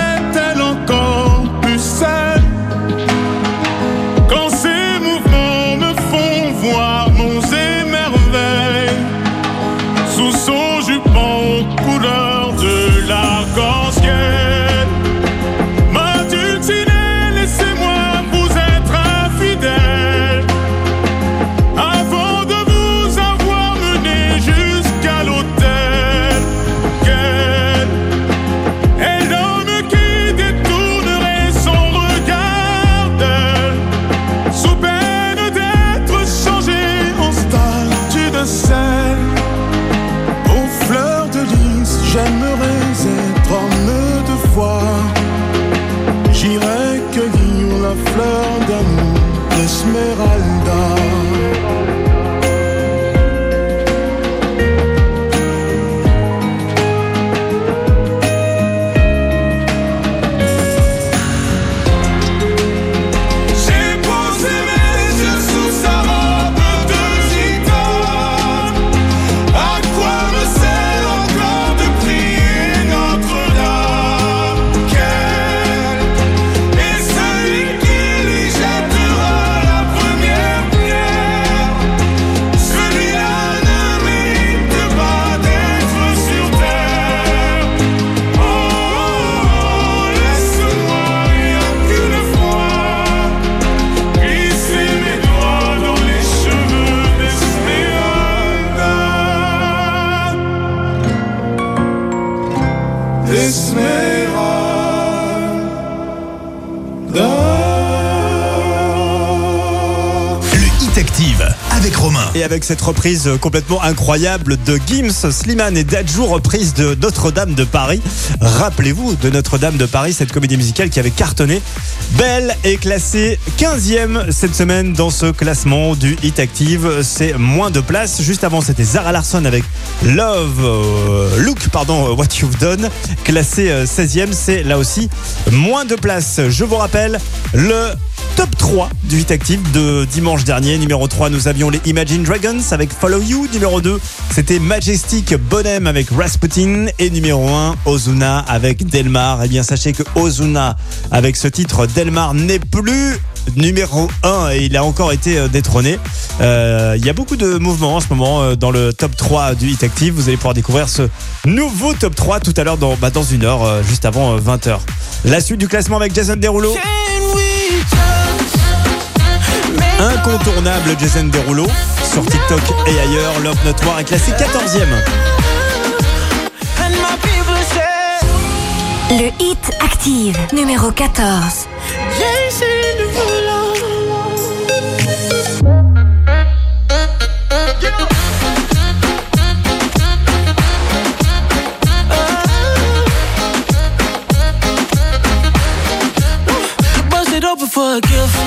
cette reprise complètement incroyable de Gims, Slimane et Dadju, reprise de Notre-Dame de Paris. Rappelez-vous de Notre-Dame de Paris, cette comédie musicale qui avait cartonné. Belle est classée 15e cette semaine dans ce classement du Hit Active. C'est moins de place. Juste avant, c'était Zara Larson avec Love, euh, Look, pardon, What You've Done. Classé euh, 16e, c'est là aussi moins de place. Je vous rappelle le top 3 du Hit Active de dimanche dernier. Numéro 3, nous avions les Imagine Dragons avec Follow You. Numéro 2, c'était Majestic Bonhem avec Rasputin. Et numéro 1, Ozuna avec Delmar. Eh bien, sachez que Ozuna, avec ce titre, Delmar n'est plus numéro 1 et il a encore été euh, détrôné. Euh, Il y a beaucoup de mouvements en ce moment euh, dans le top 3 du Hit Active. Vous allez pouvoir découvrir ce nouveau top 3 tout à l'heure dans, bah, dans une heure, juste avant 20h. La suite du classement avec Jason Derulo. Incontournable Jason Derulo sur TikTok et ailleurs. Love Notoire est classé 14e. And my people say Le hit active, numéro 14. J'ai essayé de voler. Bust it open for a gift.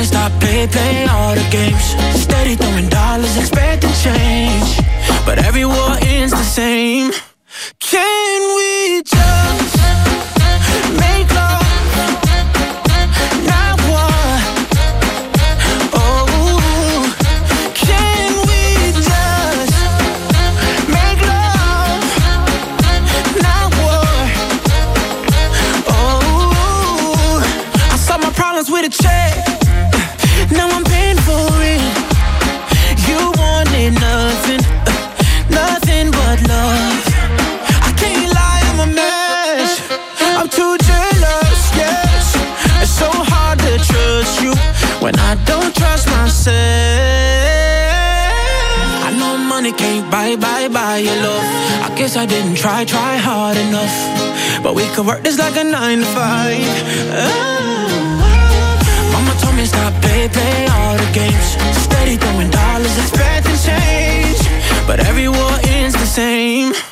Stop play, all the games. Steady throwing dollars, expecting change. But every war ends the same. Can we just make love? Not war. Oh, can we just make love? Not war. Oh, I my problems with a check. Now I'm paying for it. You wanted nothing, uh, nothing but love. I can't lie, I'm a mess. I'm too jealous, yes. It's so hard to trust you when I don't trust myself. I know money can't buy, buy, buy your love. I guess I didn't try, try hard enough. But we could work this like a nine to five. Ah. Me stop play, play all the games. Steady throwing dollars, expecting change. But every war ends the same.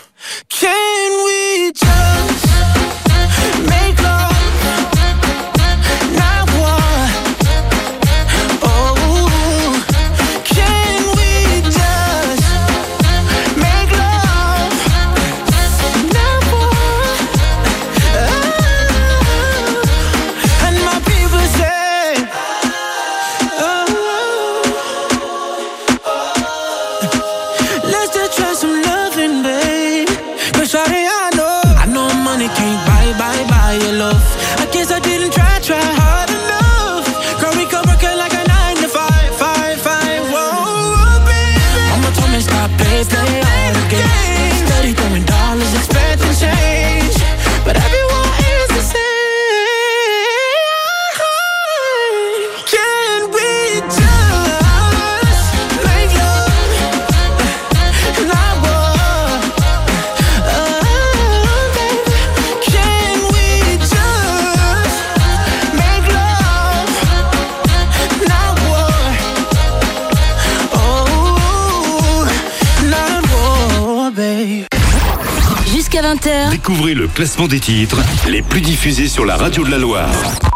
Découvrez le classement des titres les plus diffusés sur la radio de la Loire.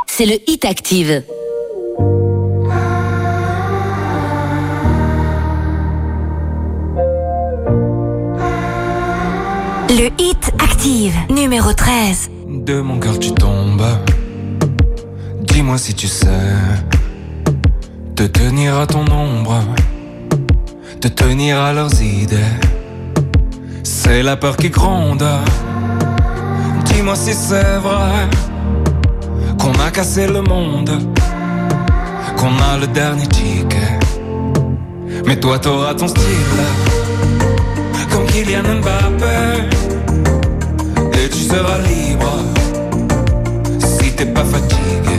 c'est le Hit Active. Le hit active, numéro 13. De mon cœur tu tombes. Dis-moi si tu sais te tenir à ton ombre, te tenir à leurs idées. C'est la peur qui gronde. Dis-moi si c'est vrai qu'on a cassé le monde, qu'on a le dernier ticket. Mais toi t'auras ton style, comme Kylian Mbappé. Et tu seras libre si t'es pas fatigué.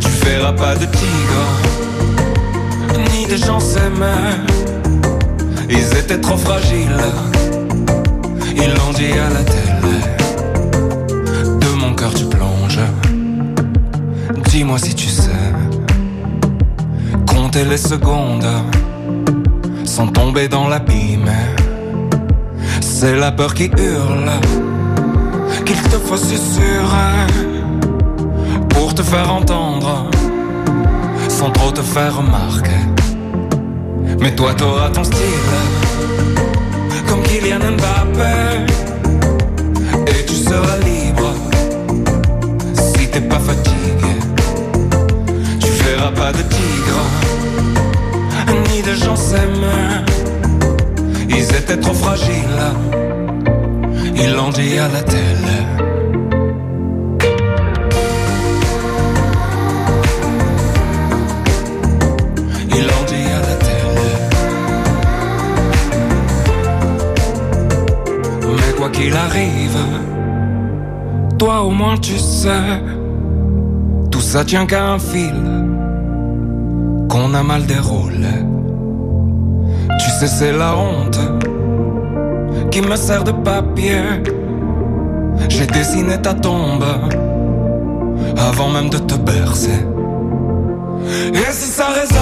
Tu verras pas de tigre, ni de gens s'aimer. Ils étaient trop fragiles, ils l'ont dit à la télé. Dis-moi si tu sais. Compter les secondes sans tomber dans l'abîme. C'est la peur qui hurle qu'il te faut susurrer pour te faire entendre sans trop te faire remarquer. Mais toi t'auras ton style comme Kylian Mbappé et tu seras libre pas de tigres, ni de gens s'aiment. Ils étaient trop fragiles, ils l'ont dit à la télé. qu'il arrive. Toi au moins tu sais, tout ça tient qu'à un fil a mal déroulé. Tu sais, c'est la honte qui me sert de papier. J'ai dessiné ta tombe avant même de te bercer. Et si ça résonne,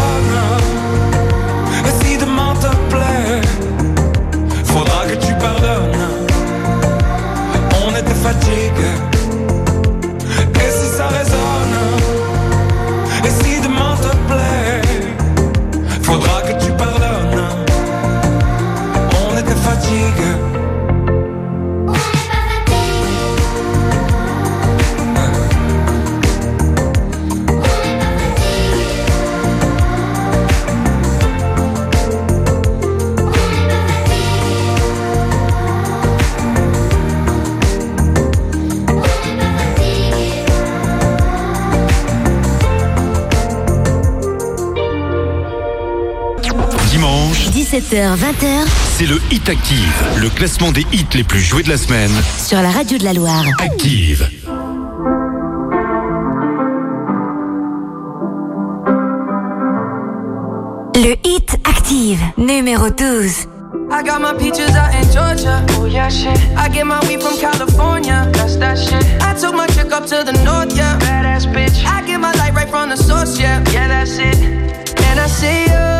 17h, 20h c'est le Hit Active, le classement des hits les plus joués de la semaine. sur la radio de la Loire. Active. Le hit active, numéro 12. I got my peaches out in Georgia. Oh yeah, shit. I get my weed from California. That's that shit. I took my chick up to the north, yeah. Badass bitch. I get my light right from the source, yeah. Yeah, that's it. And I see you.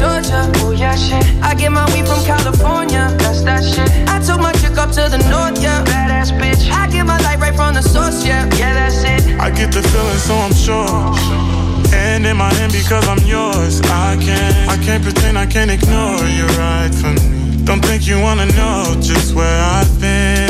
Georgia. Oh yeah, shit. I get my weed from California. That's that shit. I took my chick up to the north, yeah. Badass bitch. I get my light right from the source, yeah. Yeah, that's it. I get the feeling, so I'm sure. And in my hand because I'm yours. I can't, I can't pretend, I can't ignore you right from me. Don't think you wanna know just where I've been.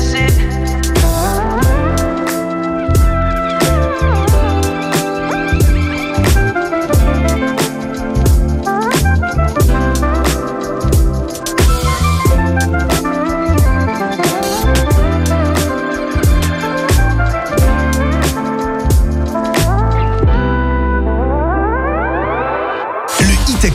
it.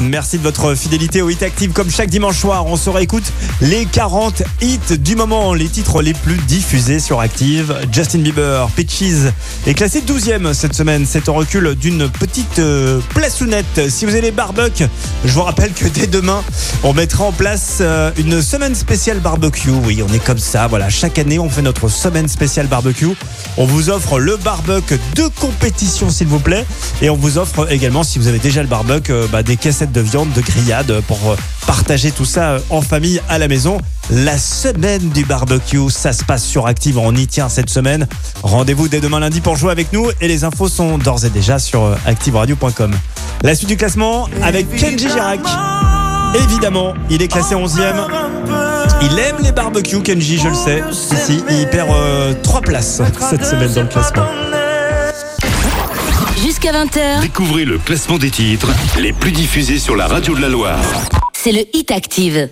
Merci de votre fidélité au Hit Active. Comme chaque dimanche soir, on se réécoute les 40 hits du moment, les titres les plus diffusés sur Active. Justin Bieber, Peaches est classé 12e cette semaine. C'est en recul d'une petite euh, plaçounette. Si vous avez les barbecues, je vous rappelle que dès demain, on mettra en place euh, une semaine spéciale barbecue. Oui, on est comme ça. Voilà, chaque année, on fait notre semaine spéciale barbecue. On vous offre le barbecue de compétition, s'il vous plaît. Et on vous offre également, si vous avez déjà le barbecue, euh, bah, des cassettes de viande, de grillade pour euh, partager tout ça euh, en famille à la maison. La semaine du barbecue, ça se passe sur Active. On y tient cette semaine. Rendez-vous dès demain lundi pour jouer avec nous. Et les infos sont d'ores et déjà sur euh, activeradio.com. La suite du classement avec Kenji Girac. Évidemment, il est classé 11e. Il aime les barbecues, Kenji, je le sais. Ici, il perd 3 places cette semaine dans le classement. Jusqu'à 20h, Découvrez le classement des titres les plus diffusés sur la radio de la Loire. c'est le Hit Active.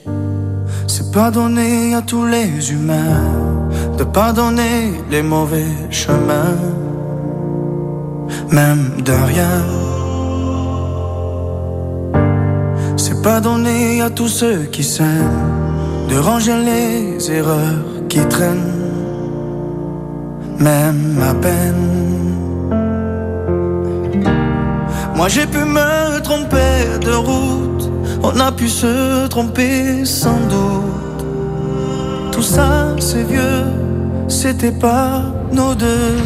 C'est pas donné à tous les humains de pardonner les mauvais chemins, même de rien. C'est pas donné à tous ceux qui s'aiment de ranger les erreurs qui traînent, même à peine. Moi j'ai pu me tromper de route, on a pu se tromper sans doute. Tout ça c'est vieux, c'était pas nos deux.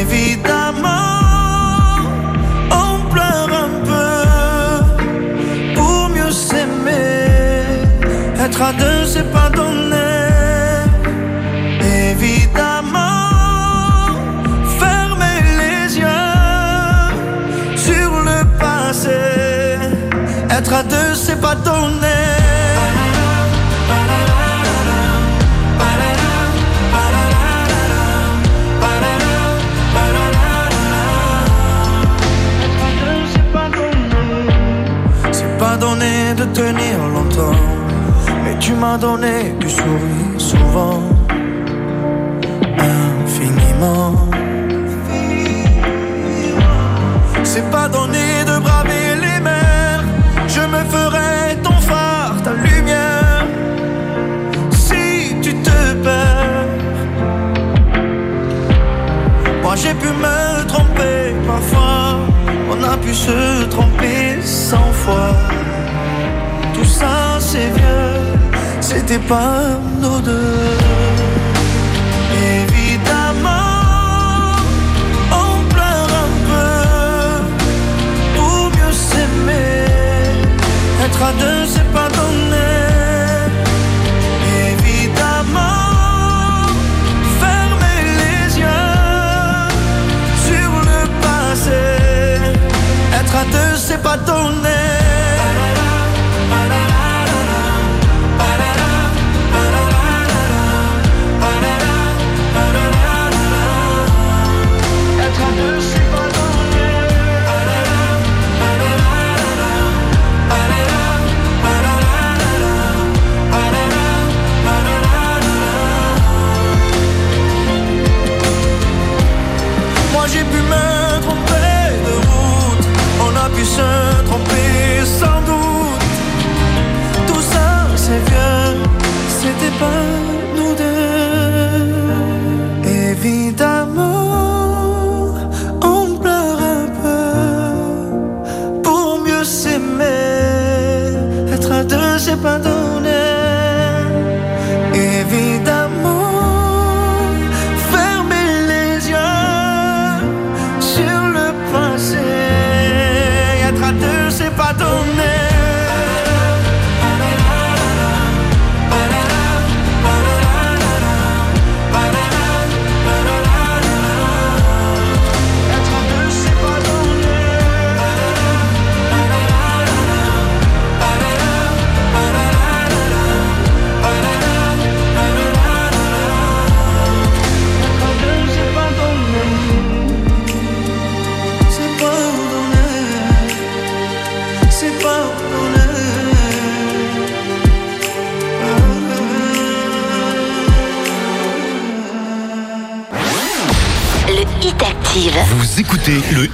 Évidemment, on pleure un peu pour mieux s'aimer. Être à deux c'est pas pas donné. C'est pas donné de tenir longtemps, mais tu m'as donné du sourire souvent, infiniment. C'est pas donné de braver les mers. Je me ferai j'ai pu me tromper parfois. On a pu se tromper cent fois. Tout ça c'est vieux, c'était pas nos deux. Évidemment, on pleure un peu pour mieux s'aimer. Être à deux, c'est pas donné. C'est pas donné. se tromper sans doute. Tout ça, c'est vieux, c'était pas.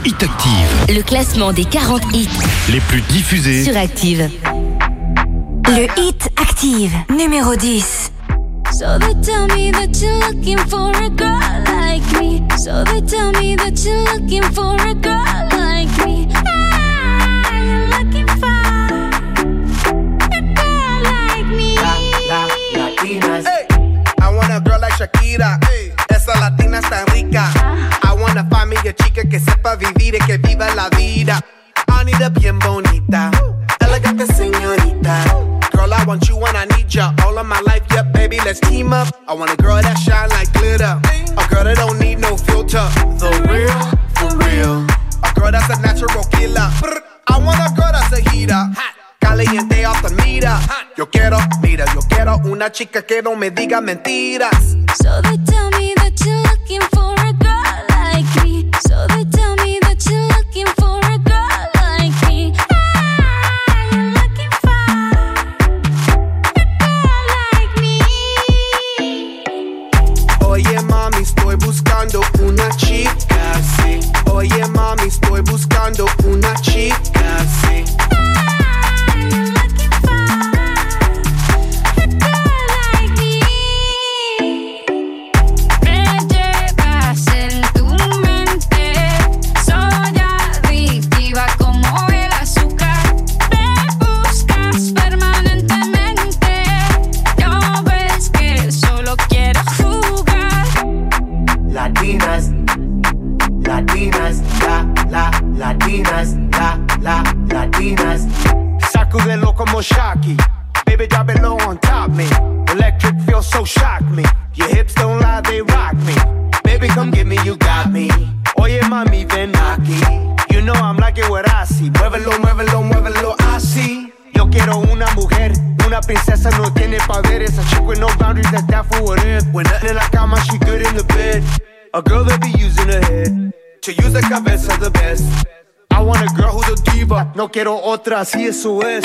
Hit Active, Le classement des 40 hits les plus diffusés. sur Active. Le Hit Active, numéro 10. So they tell me that you're looking for a girl like me. So they tell me that you're looking for a girl like me. Ah, you're looking for a girl like me. Latinas. Hey, I want a girl like Shakira. Esa latina está rica. I wanna find me a chica que sepa vivir y que viva la vida. Anita bien bonita, elegante señorita. Girl, I want you when I need ya. All of my life, yeah, baby, let's team up. I want a girl that shine like glitter. A girl that don't need no filter. The real, for real. A girl that's a natural killer. I want a girl that's a heater. Caliente off the mira. Yo quiero, mira, yo quiero una chica que no me diga mentiras. So they tell me that buscando una chica, Como Shocky. Baby, drop it low on top me. Electric feels so shock me. Your hips don't lie, they rock me. Baby, come get me, you got me. Oye, mami, ven aquí. You know I'm like it what I see. Muévelo, muévelo, muévelo, así. Yo quiero una mujer, una princesa no tiene poderes. A chick with no boundaries, that's that for what if. When nothing in la cama, she good in the bed. A girl that be using her head to use the cabeza the best. I want a girl who's a diva, no quiero otra, si eso es.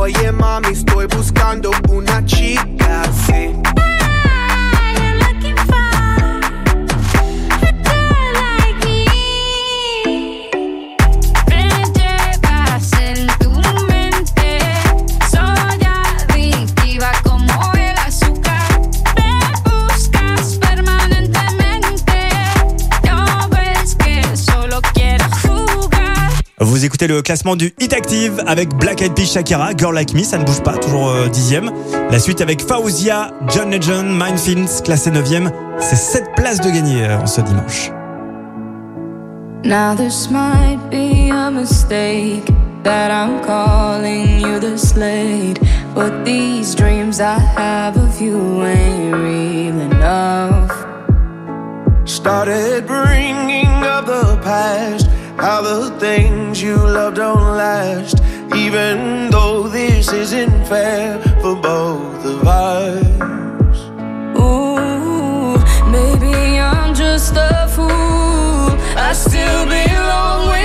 Oye mami, estoy buscando una chica, sí. Vous écoutez le classement du Hit Active avec Black Eyed Peas Shakira, Girl Like Me, ça ne bouge pas, toujours euh, dixième. La suite avec Fauzia, John Legend, Mindfields, classé 9 C'est 7 places de gagner euh, en ce dimanche. Now this might be a mistake that I'm calling you the slate, but these dreams I have of you ain't real enough. Started bringing up the past, how the things you love don't last. Even though this isn't fair for both of us. Ooh, maybe I'm just a fool. I still belong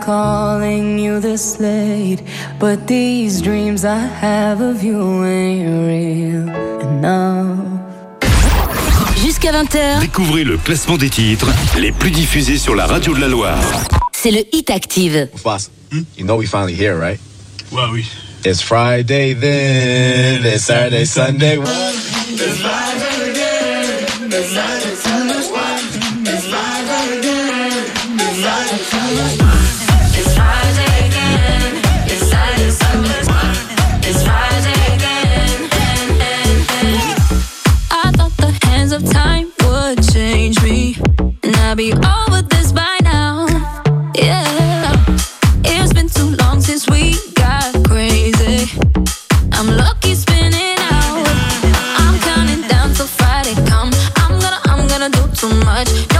calling you this late, but these dreams I have of you ain't real enough. Jusqu'à 20h. Découvrez le classement des titres les plus diffusés sur la radio de la Loire. C'est le Hit Active. Boss, hmm? you know we finally here, right? Ouais, oui. It's Friday then, it's Saturday, Sunday. It's Friday again, it's Friday. be over this by now. Yeah, it's been too long since we got crazy. I'm lucky spinning out. I'm counting down till Friday come. I'm gonna, I'm gonna do too much. No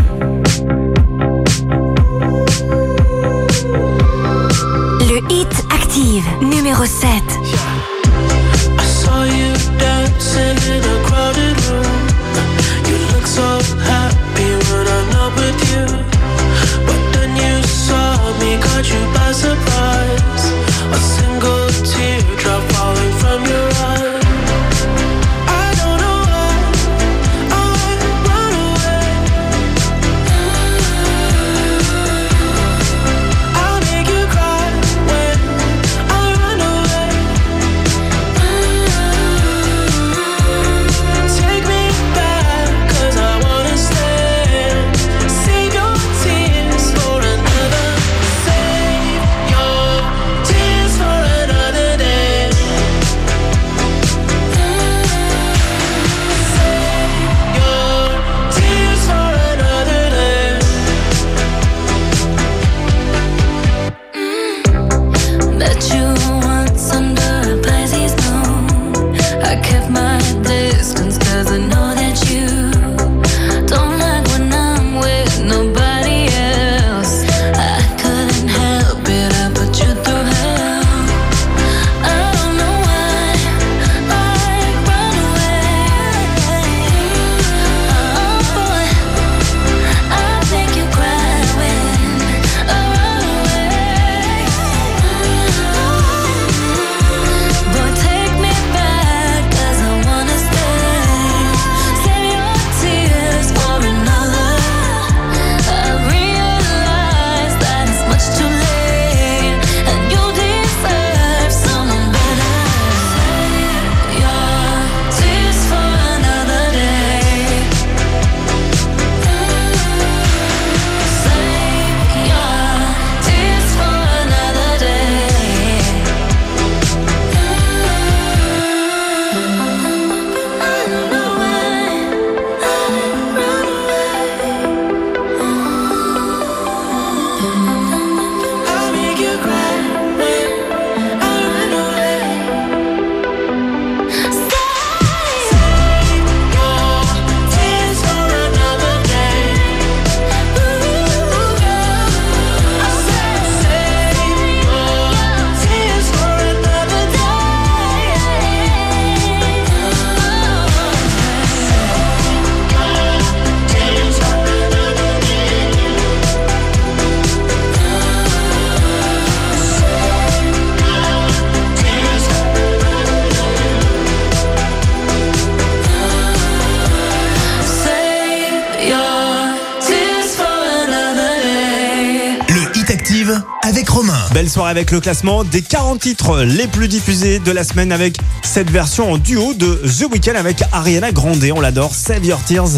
Avec le classement des 40 titres les plus diffusés de la semaine avec cette version en duo de The Weeknd avec Ariana Grande. On l'adore. Save Your Tears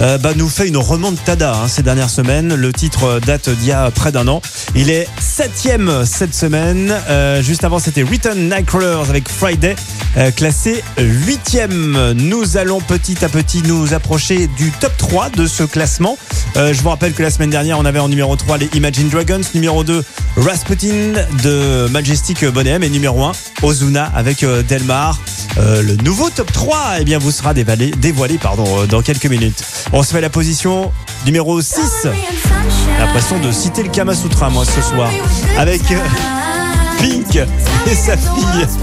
euh, bah, nous fait une remontada hein, ces dernières semaines. Le titre date d'il y a près d'un an. Il est septième cette semaine. Euh, juste avant, c'était Return Nightcrawlers avec Friday, euh, classé huitième. Nous allons petit à petit nous approcher du top 3 de ce classement. Euh, je vous rappelle que la semaine dernière, on avait en numéro 3 les Imagine Dragons, numéro 2 Rasputin de Majestic Bonhomme et numéro 1 Ozuna avec euh, Delmar. Euh, le nouveau top 3 eh bien, vous sera dévoilé, pardon, euh, dans quelques minutes. On se fait la position numéro 6. L'impression de citer le Kama Sutra moi ce soir. Avec euh, Pink et sa fille.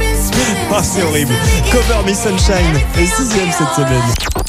Oh, c'est horrible. Cover Me Sunshine est sixième cette semaine.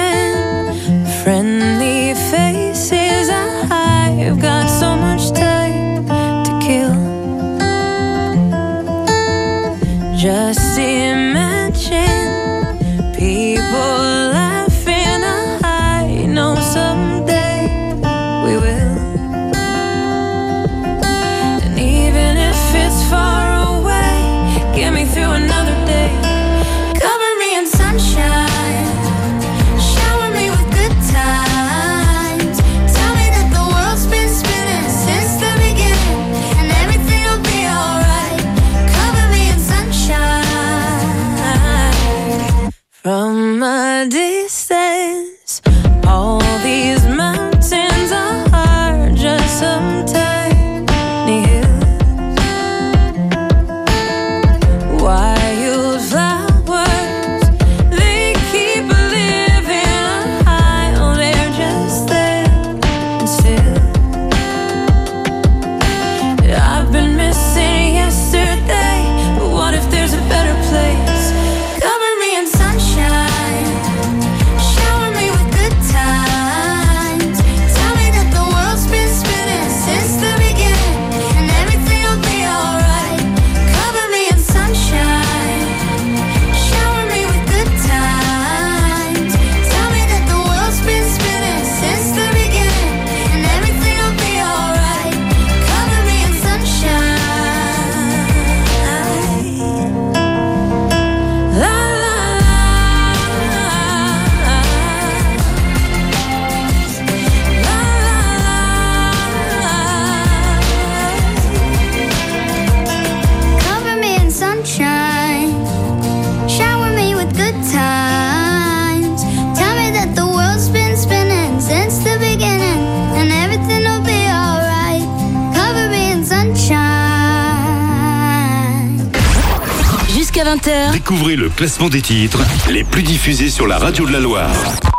20h, Découvrez le classement des titres les plus diffusés sur la radio de la Loire.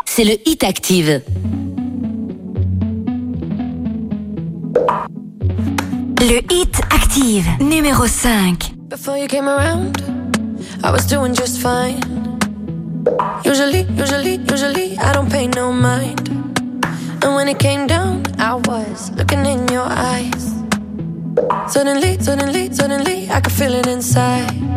c'est le Hit Active. Le hit active, numéro 5. Before you came around, I was doing just fine. Usually, usually, usually, I don't pay no mind. And when it came down, I was looking in your eyes. Suddenly, suddenly, suddenly, I could feel it inside.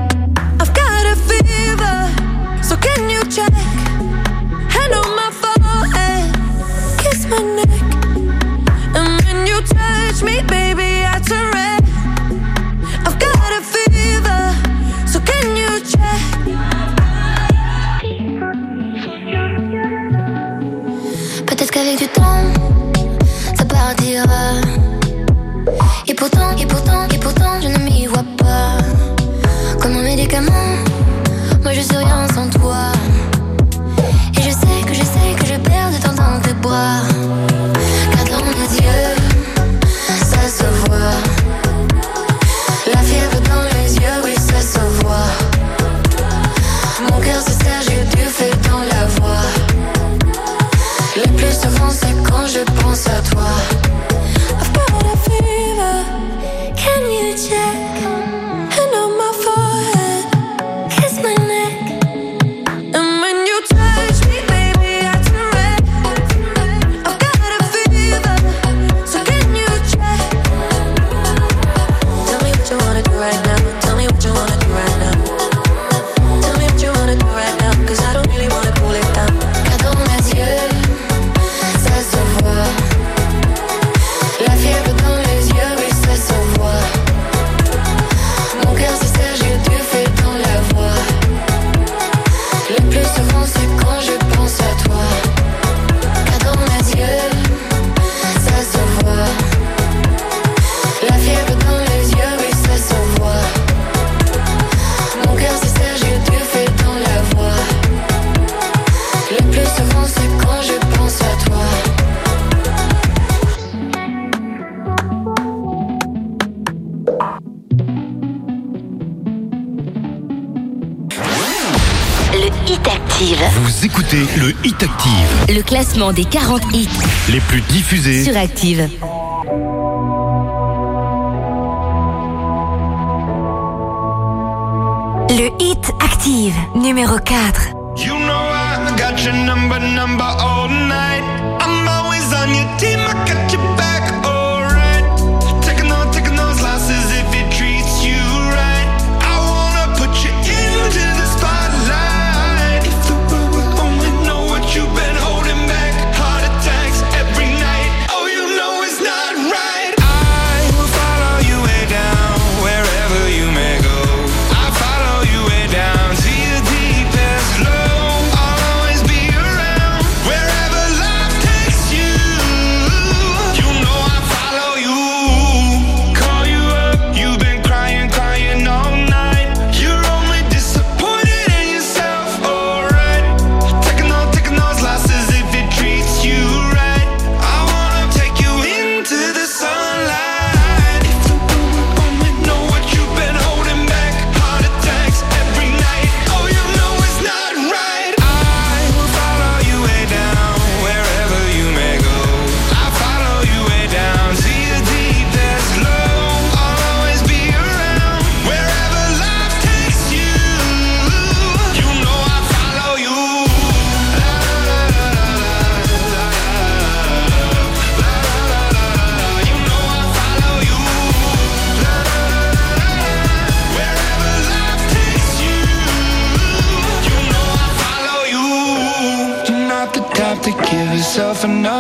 Et pourtant, et pourtant, et pourtant, je ne m'y moi je suis rien sans toi. Et je sais que je sais que je perds de temps dans tes bras. classement des 40 hits les plus diffusés sur Active. Le hit Active, numéro 4. You know I got your number, number.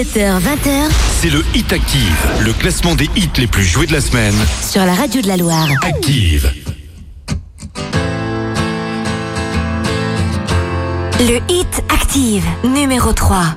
7h20h. c'est le Hit Active, le classement des hits les plus joués de la semaine. Sur la radio de la Loire. Active. Le Hit Active, numéro 3.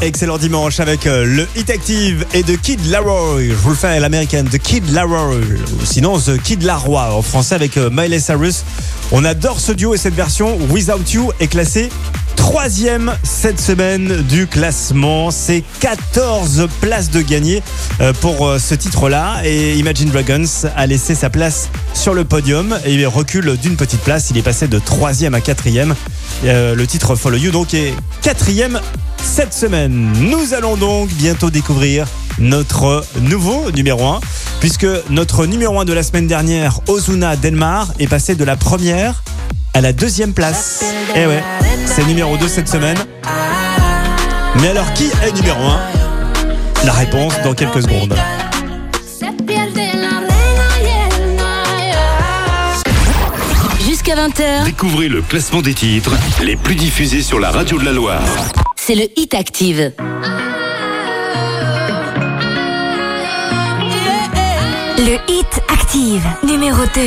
Excellent dimanche avec euh, le Hit Active et de Kid Laroi. Je vous le fais à l'américaine, The Kid Laroi. Sinon, The Kid Laroi en français avec euh, Miley Cyrus. On adore ce duo et cette version Without You est classée troisième cette semaine du classement. C'est 14 places de gagner euh, pour euh, ce titre-là. Et Imagine Dragons a laissé sa place sur le podium et il recule d'une petite place. Il est passé de troisième à quatrième. Euh, le titre Follow You donc est quatrième cette semaine. Nous allons donc bientôt découvrir notre nouveau numéro 1 puisque notre numéro 1 de la semaine dernière, Ozuna Delmar, est passé de la première à la deuxième place. Eh ouais. C'est numéro 2 cette semaine. Mais alors, qui est numéro 1 La réponse dans quelques secondes. Jusqu'à 20h. Découvrez le classement des titres les plus diffusés sur la radio de la Loire. C'est le Hit Active. Le Hit Active, numéro 2.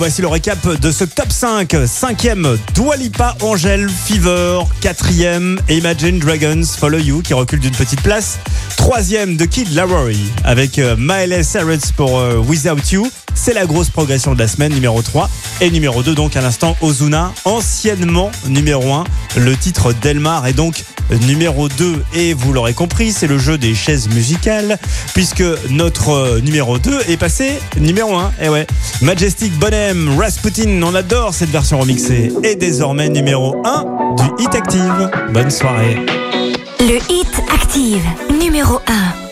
voici le récap de ce top 5. Cinquième, Dwalipa Angel Fever. Quatrième, Imagine Dragons Follow You qui recule d'une petite place. Troisième, The Kid Laroi avec euh, Miley Cyrus pour euh, Without You. C'est la grosse progression de la semaine, numéro 3. Et numéro 2, donc à l'instant, Ozuna, anciennement numéro 1. Le titre Delmar est donc numéro 2 et vous l'aurez compris, c'est le jeu des chaises musicales puisque notre euh, numéro 2 est passé numéro 1. Et ouais, Majestic Bonhomme, Rasputin, on adore cette version remixée et désormais numéro 1 du Hit Active. Bonne soirée. Le Hit Active, numéro 1.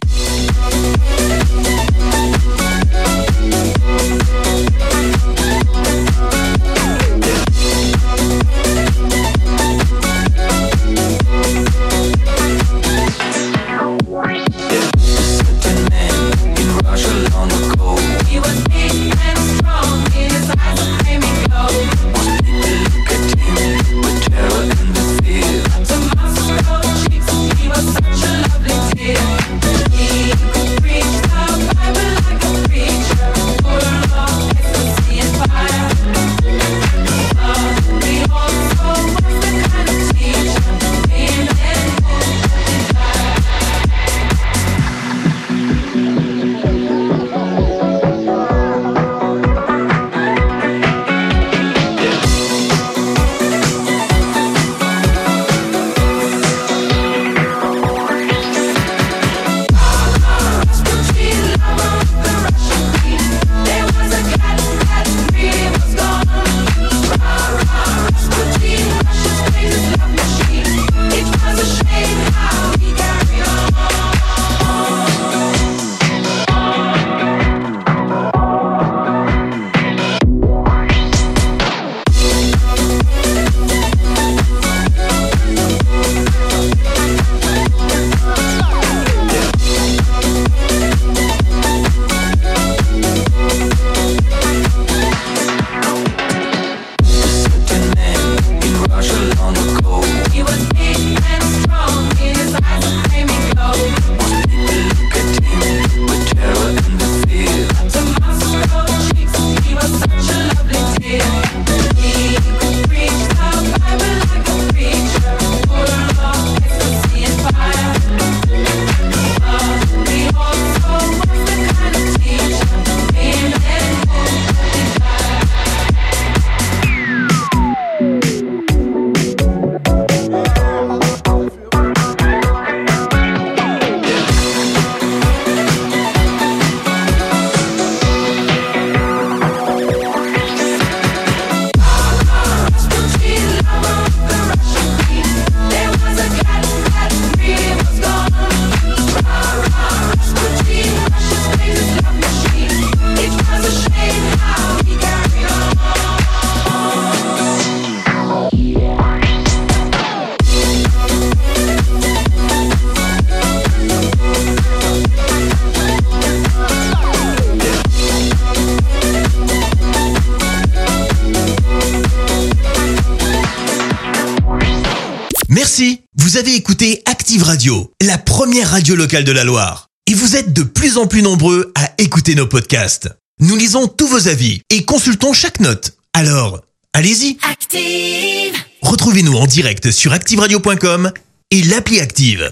Radio locale de la Loire. Et vous êtes de plus en plus nombreux à écouter nos podcasts. Nous lisons tous vos avis et consultons chaque note. Alors, allez-y, Active. retrouvez-nous en direct sur activeradio.com et l'appli Active.